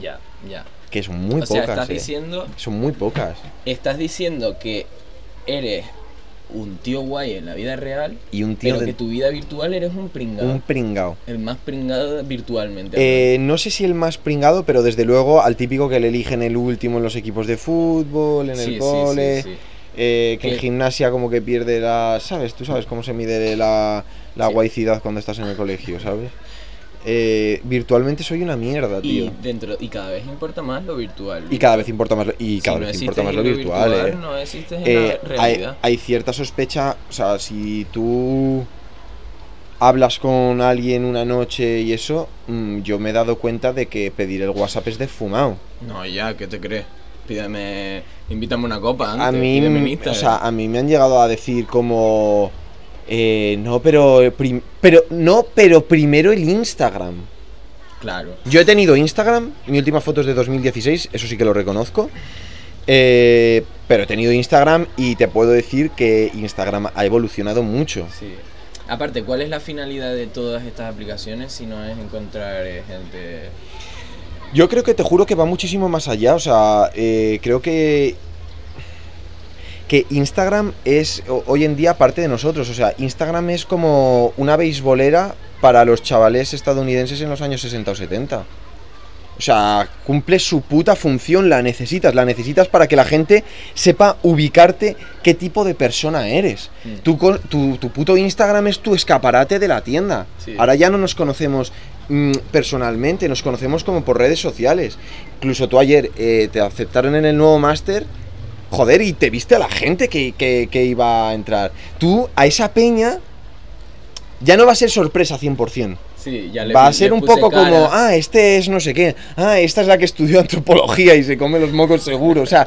Ya, ya.
Que son muy
o sea,
pocas,
estás
eh.
diciendo
Son muy pocas.
estás diciendo que eres un tío guay en la vida real,
Y un tío
pero
de-
que tu vida virtual eres un pringado.
un pringao.
El más pringado virtualmente.
Eh, no sé si el más pringado, pero desde luego al típico que le eligen el último en los equipos de fútbol, en
Sí,
el
sí, sí,
cole,
sí.
eh, que en
Que-
gimnasia como que pierde la... ¿Sabes? Tú sabes cómo se mide la, la
Sí.
guaycidad cuando estás en el colegio, ¿sabes? Eh, virtualmente soy una mierda,
Y
tío.
dentro y cada vez importa más lo virtual.
Y cada vez importa más lo, y
Si
cada
no
vez importa más lo virtual, eh.
No existes en
Eh,
la
hay,
realidad.
hay cierta sospecha, o sea, si tú hablas con alguien una noche y eso, mm, yo me he dado cuenta de que pedir el WhatsApp es de fumado.
No, ya, ¿qué te crees? Pídeme, invítame una copa antes.
A mí, o sea, a mí me han llegado a decir como eh, no, pero pero no, pero primero el Instagram.
claro.
Yo he tenido Instagram, mi última foto es de 2016, eso sí que lo reconozco. Eh, pero he tenido Instagram y te puedo decir que Instagram ha evolucionado mucho.
Sí. Aparte, ¿cuál es la finalidad de todas estas aplicaciones si no es encontrar eh, gente...
Yo creo que te juro que va muchísimo más allá. O sea, eh, creo que. Que Instagram es hoy en día parte de nosotros. O sea, Instagram es como una beisbolera para los chavales estadounidenses en los años 60 o 70. O sea, cumple su puta función, la necesitas, la necesitas para que la gente sepa ubicarte qué tipo de persona eres.
Mm.
Tu, tu, tu puto Instagram es tu escaparate de la tienda.
Sí.
Ahora ya no nos conocemos mm, personalmente, nos conocemos como por redes sociales. Incluso tú ayer eh, te aceptaron en el nuevo máster, joder, y te viste a la gente que, que- que iba a entrar. Tú, a esa peña, ya no va a ser sorpresa 100%.
Sí, ya le
Va a
le
ser un poco
cara.
como, ah, este es no sé qué, ah, esta es la que estudió antropología y se come los mocos seguro, o sea,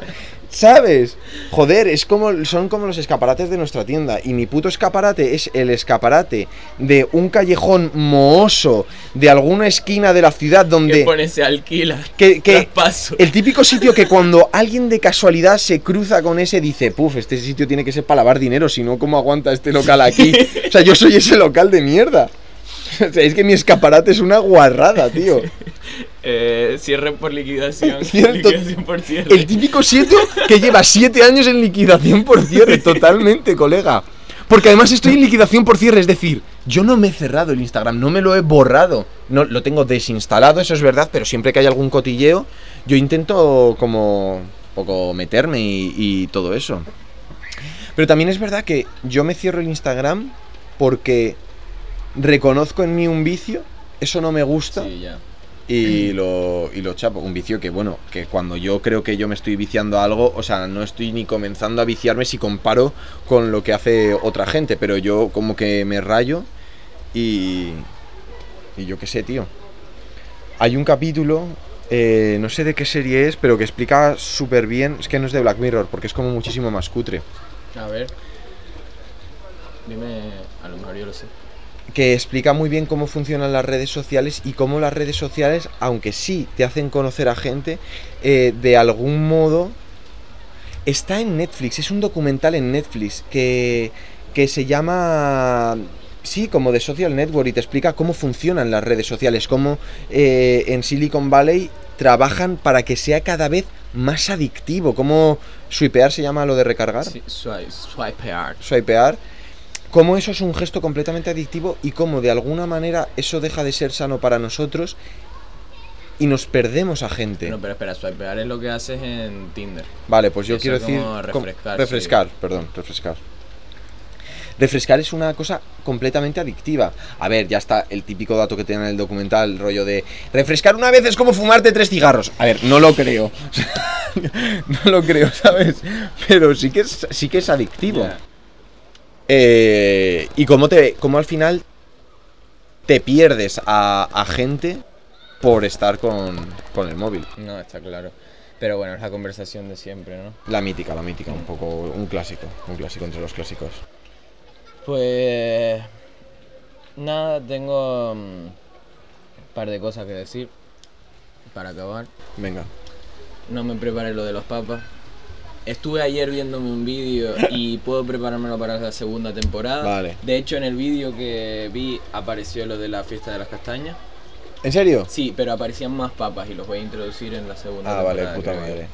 ¿sabes? Joder, es como, son como los escaparates de nuestra tienda y mi puto escaparate es el escaparate de un callejón mohoso de alguna esquina de la ciudad
Que
donde...
pone se alquila.
Que, que
Traspaso.
el típico sitio que cuando alguien de casualidad se cruza con ese dice, puf, este sitio tiene que ser para lavar dinero, si no, ¿cómo aguanta este local aquí? O sea, yo soy ese local de mierda. O sea, es que mi escaparate es una guarrada, tío.
Eh, cierre por liquidación. Liquidación por cierre.
El típico sitio que lleva siete años en liquidación por cierre, totalmente, colega. Porque además estoy en liquidación por cierre, es decir, yo no me he cerrado el Instagram, no me lo he borrado. No, lo tengo desinstalado, eso es verdad, pero siempre que hay algún cotilleo, yo intento como poco meterme y, y todo eso. Pero también es verdad que yo me cierro el Instagram porque reconozco en mí un vicio, eso no me gusta
Sí, ya.
Y lo, y lo chapo. Un vicio que, bueno, que cuando yo creo que yo me estoy viciando algo, o sea, no estoy ni comenzando a viciarme si comparo con lo que hace otra gente, pero yo como que me rayo y. Y yo qué sé, tío. Hay un capítulo, eh, no sé de qué serie es, pero que explica súper bien. Es que no es de Black Mirror, porque es como muchísimo más cutre.
A ver. Dime, a lo mejor yo lo sé.
Que explica muy bien cómo funcionan las redes sociales y cómo las redes sociales, aunque sí te hacen conocer a gente, eh, de algún modo está en Netflix, es un documental en Netflix que, que se llama... Sí, como de Social Network y te explica cómo funcionan las redes sociales, cómo eh, en Silicon Valley trabajan para que sea cada vez más adictivo, cómo swipear se llama lo de recargar
Sí, swipe, swipear.
swipear, cómo eso es un gesto completamente adictivo y cómo de alguna manera eso deja de ser sano para nosotros y nos perdemos a gente.
No, pero espera, swipear es lo que haces en Tinder.
Vale, pues yo
Eso
quiero decir...
refrescar,
refrescar, perdón, refrescar. Refrescar es una cosa completamente adictiva. A ver, ya está el típico dato que tiene en el documental, el rollo de refrescar una vez es como fumarte tres cigarros. A ver, no lo creo. no lo creo, ¿sabes? Pero sí que es, sí que es adictivo. Eh, y cómo, te, cómo al final te pierdes a, a gente por estar con, con el móvil.
No, está claro. Pero bueno, es la conversación de siempre, ¿no?
La mítica, la mítica, un poco un clásico, un clásico entre los clásicos.
Pues nada, tengo mm, un par de cosas que decir para acabar.
Venga.
No me preparé lo de los papas. Estuve ayer viéndome un vídeo y puedo preparármelo para la segunda temporada.
Vale.
De hecho, en el vídeo que vi apareció lo de la fiesta de las castañas.
¿En serio?
Sí, pero aparecían más papas y los voy a introducir en la segunda
Ah, vale,
temporada.
puta madre.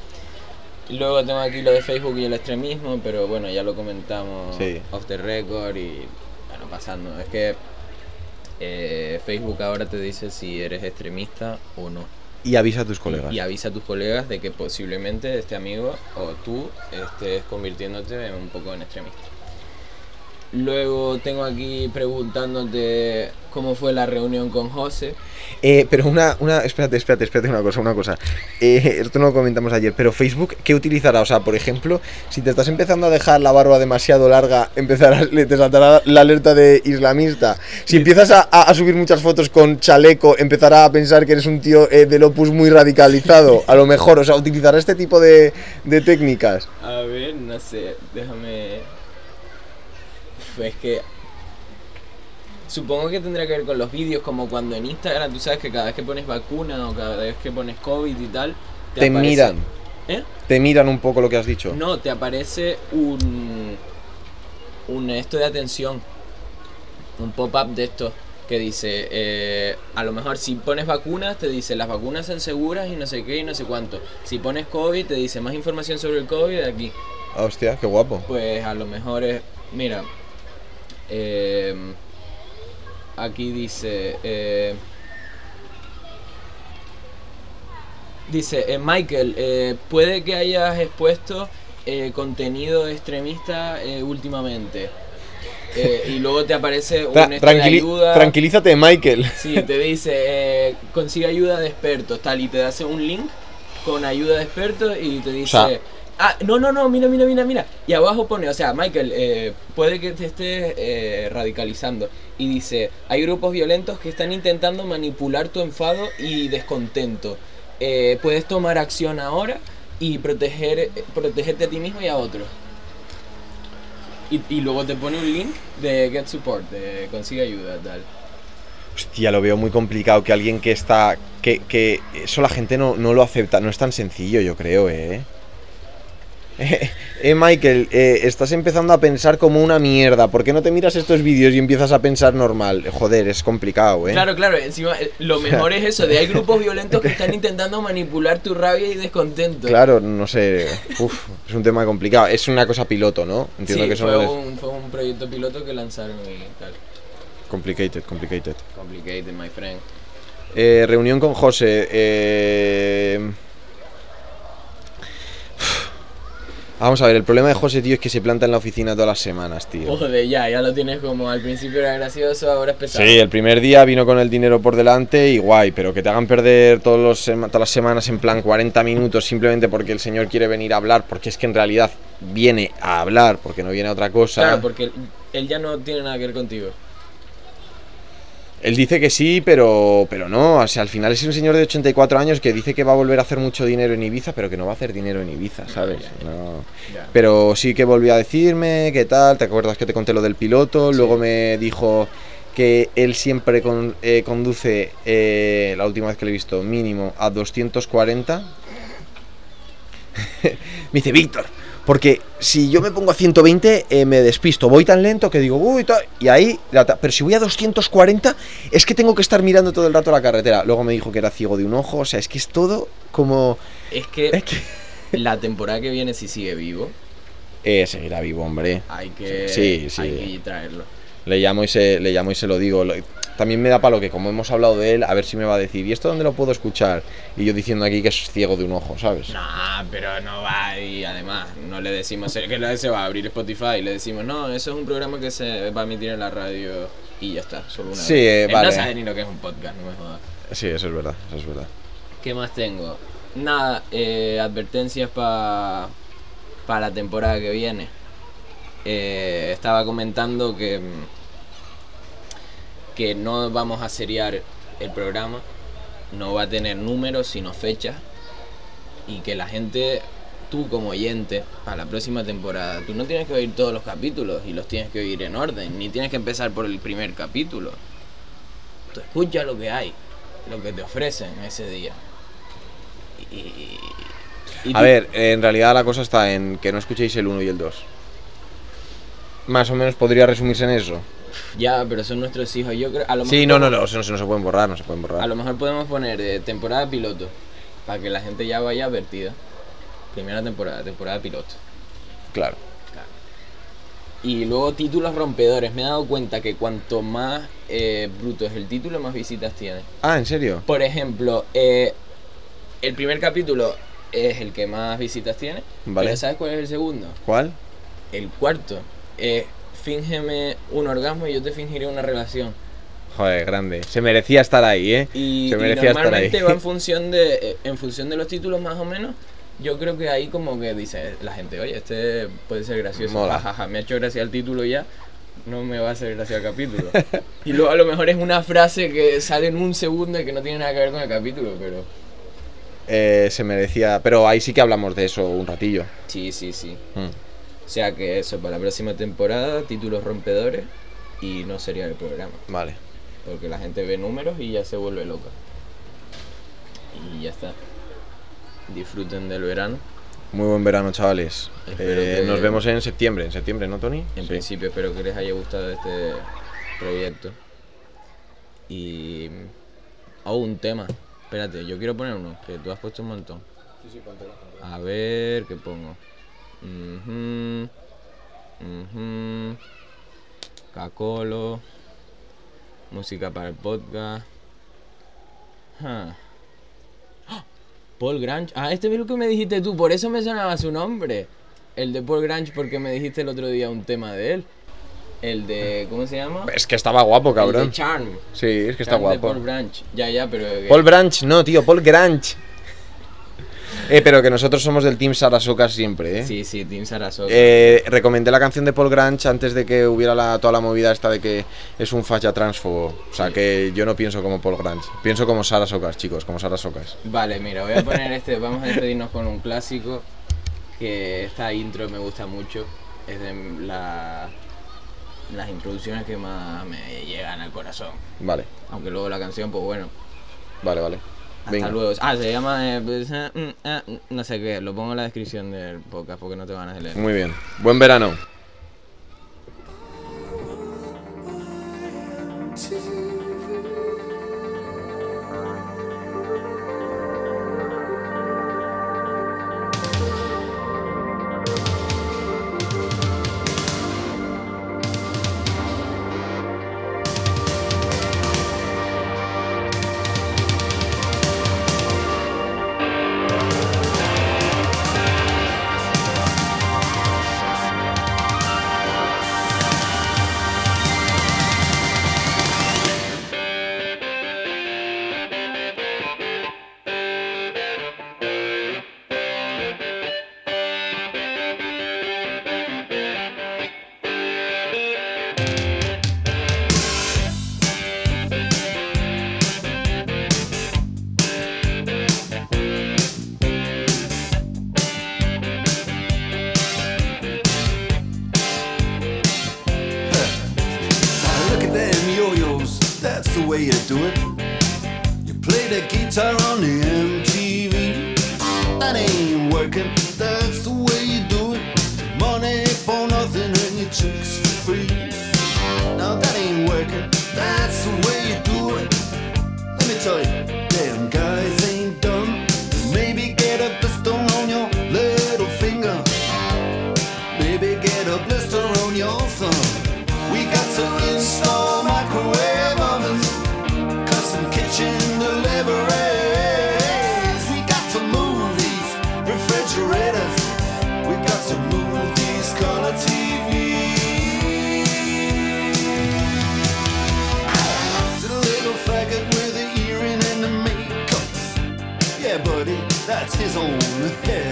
Luego tengo aquí lo de Facebook y el extremismo, pero bueno, ya lo comentamos
Sí.
off the record y bueno, pasando. Es que eh, Facebook ahora te dice si eres extremista o no.
Y avisa a tus colegas.
Y avisa a tus colegas de que posiblemente este amigo o tú estés convirtiéndote en un poco en extremista. Luego tengo aquí preguntándote cómo fue la reunión con José.
Eh, pero una, una, espérate, espérate, espérate una cosa, una cosa. Eh, esto no lo comentamos ayer, pero Facebook, ¿qué utilizará? O sea, por ejemplo, si te estás empezando a dejar la barba demasiado larga, empezará, te saltará la alerta de islamista. Si empiezas a, a- a subir muchas fotos con chaleco, empezará a pensar que eres un tío eh, del opus muy radicalizado. A lo mejor, o sea, utilizará este tipo de, de técnicas.
A ver, no sé, déjame. Es que. Supongo que tendrá que ver con los vídeos, como cuando en Instagram tú sabes que cada vez que pones vacuna o cada vez que pones COVID y tal,
Te
aparece-
miran.
¿Eh?
Te miran un poco lo que has dicho.
No, te aparece un. Un esto de atención. Un pop-up de esto que dice: eh, A lo mejor si pones vacunas, te dice las vacunas son seguras y no sé qué y no sé cuánto. Si pones COVID, te dice más información sobre el COVID de aquí.
Hostia, qué guapo.
Pues a lo mejor es. Mira. eh, aquí dice. eh, dice, eh, Michael, eh, puede que hayas expuesto contenido extremista últimamente. Y luego te aparece un
Tra- tranquili-
ayuda.
Tranquilízate, Michael.
Sí, te dice, consigue ayuda de expertos, tal, y te hace un link con ayuda de expertos y te dice...
sea-
ah, no, no, no, mira, mira, mira, mira. Y abajo pone, o sea, Michael, eh, puede que te estés eh, radicalizando. Y dice, hay grupos violentos que están intentando manipular tu enfado y descontento. Eh, puedes tomar acción ahora y proteger, protegerte a ti mismo y a otros. Y, y luego te pone un link de Get Support, de consigue ayuda, tal.
Hostia, lo veo muy complicado que alguien que está. que, que eso la gente no, no lo acepta. No es tan sencillo, yo creo, eh. Eh, eh, Michael, eh, estás empezando a pensar como una mierda. ¿Por qué no te miras estos vídeos y empiezas a pensar normal? Joder, es complicado, eh.
Claro, claro, encima lo mejor es eso, de hay grupos violentos que están intentando manipular tu rabia y descontento.
Claro, no sé. Uf, es un tema complicado. Es una cosa piloto, ¿no? Entiendo
sí,
que eso
fue, un, fue un proyecto piloto que lanzaron y tal.
Complicated, complicated.
Complicated, my friend.
Eh, reunión con José. eh, Vamos a ver, el problema de José, tío, es que se planta en la oficina todas las semanas, tío.
Joder, ya, ya lo tienes como al principio era gracioso, ahora es pesado.
Sí, el primer día vino con el dinero por delante y guay, pero que te hagan perder todos los todas las semanas en plan 40 minutos simplemente porque el señor quiere venir a hablar, porque es que en realidad viene a hablar, porque no viene a otra cosa.
Claro, porque él ya no tiene nada que ver contigo.
Él dice que sí, pero, pero no. O sea, al final es un señor de 84 años que dice que va a volver a hacer mucho dinero en Ibiza, pero que no va a hacer dinero en Ibiza, ¿sabes? No. Pero sí que volvió a decirme qué tal. ¿Te acuerdas que te conté lo del piloto?
Sí.
Luego me dijo que él siempre con- eh, conduce, eh, la última vez que lo he visto, mínimo a 240. me dice, Víctor, porque si yo me pongo a 120 eh, me despisto, voy tan lento que digo, uy, ta-", y ahí, pero si voy a 240 es que tengo que estar mirando todo el rato la carretera. Luego me dijo que era ciego de un ojo, o sea, es que es todo como...
Es que
Es que...
la temporada que viene, si sigue vivo,
Eh, seguirá vivo, hombre.
hay que,
Sí, sí.
Hay que traerlo.
Le llamo y se, le llamo y se lo digo. También me da palo que como hemos hablado de él, a ver si me va a decir, ¿y esto dónde lo puedo escuchar? Y yo diciendo aquí que es ciego de un ojo, ¿sabes?
No, pero no va y además no le decimos que se va a abrir Spotify, le decimos, no, eso es un programa que se va a emitir en la radio y ya está, solo una
Sí,
vez. Él
vale.
no sabe ni lo que es un podcast, no me jodas.
Sí, eso es verdad, eso es verdad.
¿Qué más tengo? Nada, eh, advertencias para la temporada que viene. Eh, estaba comentando que, mm, que no vamos a seriar el programa, no va a tener números sino fechas y que la gente, tú como oyente, para la próxima temporada, tú no tienes que oír todos los capítulos y los tienes que oír en orden, ni tienes que empezar por el primer capítulo. Tú escucha lo que hay, lo que te ofrecen ese día.
A ver, en realidad la cosa está en que no escuchéis el 1 y el 2. Más o menos podría resumirse en eso.
Ya, pero son nuestros hijos. Yo creo, a lo
Sí, no, no, no, eso no, se- no se pueden borrar, no se pueden
A
borrar.
lo mejor podemos poner eh, temporada piloto para que la gente ya vaya advertida. Primera temporada, temporada piloto.
Claro.
Y luego títulos rompedores. Me he dado cuenta que cuanto más eh, bruto es el título, más visitas tiene.
Ah, ¿en serio?
Por ejemplo, eh, el primer capítulo es el que más visitas tiene.
Vale.
Pero ¿sabes cuál es el segundo?
¿Cuál?
El cuarto. Eh, fíngeme un orgasmo y yo te fingiré una relación.
Joder, grande. Se merecía estar ahí, ¿eh?
Y,
se
y
merecía estar ahí.
normalmente va en función de eh, en función de los títulos más o menos. Yo creo que ahí como que dice la gente, oye, este puede ser gracioso.
Mola.
Jajaja, me ha hecho gracia el título ya, no me va a hacer gracia el capítulo. y luego a lo mejor es una frase que sale en un segundo y que no tiene nada que ver con el capítulo, pero
Eh, se merecía. Pero ahí sí que hablamos de eso un ratillo.
sí, sí, sí.
Mm.
O sea que eso, para la próxima temporada, títulos rompedores y no sería el programa.
Vale.
Porque la gente ve números y ya se vuelve loca. Y ya está. Disfruten del verano.
Muy buen verano, chavales. Eh,
que-
Nos vemos en septiembre. En septiembre, ¿no, Tony?
En
Sí.
principio espero que les haya gustado este proyecto. Y... Oh, un tema. Espérate, yo quiero poner uno, que tú has puesto un montón. A ver, ¿qué pongo? Mhm. Mhm. Cacolo. Música para el podcast. ¡Ah! Paul Grange. Ah, este es lo que me dijiste tú, por eso me sonaba su nombre. El de Paul Grange, porque me dijiste el otro día un tema de él. El de. ¿Cómo se llama?
Es que estaba guapo,
El
cabrón.
de Charm.
Sí, es que está
Charm de
guapo.
Paul Branch. Ya, ya, pero.
Paul Branch, no, tío, Paul Grange. Eh, pero que nosotros somos del Team Sarasocas siempre, ¿eh?
Sí, sí, Team Sarasota.
Eh, recomendé la canción de Paul Grange antes de que hubiera la, toda la movida esta de que es un falla transfobo. O sea,
Sí.
que yo no pienso como Paul Grange. Pienso como Sara Socas, chicos, como Sara Socas.
Vale, mira, voy a poner este. Vamos a despedirnos con un clásico. Que esta intro me gusta mucho. Es de la, las introducciones que más me llegan al corazón.
Vale,
Aunque luego la canción, pues bueno.
vale, vale.
Hasta
Venga.
luego. Ah, se llama. eh, pues, eh, mm, eh, no sé qué. Lo pongo en la descripción del podcast porque no te van a leer.
Muy bien. Buen verano.
Working, that's the way you do it. Money for nothing and your chicks for free. Now that ain't working, that's the way you do it. Let me tell you, his own hair.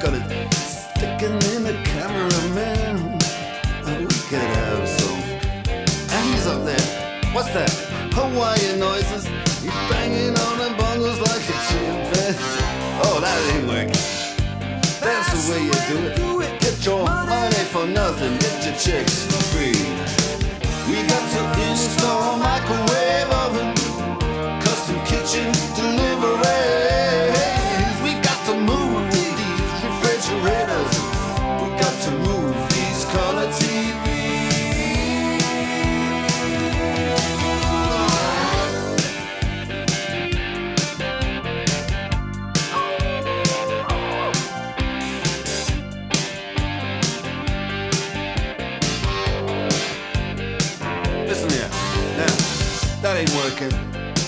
Got it sticking in the cameraman. Oh, we could have some. And he's up there. What's that? Hawaiian noises. He's banging on the bongos like a chimpanzee. Oh, that ain't working. That's the way you do it. Get your money for nothing, get your chicks for free. We got to install microwave oven, custom kitchen deliveries.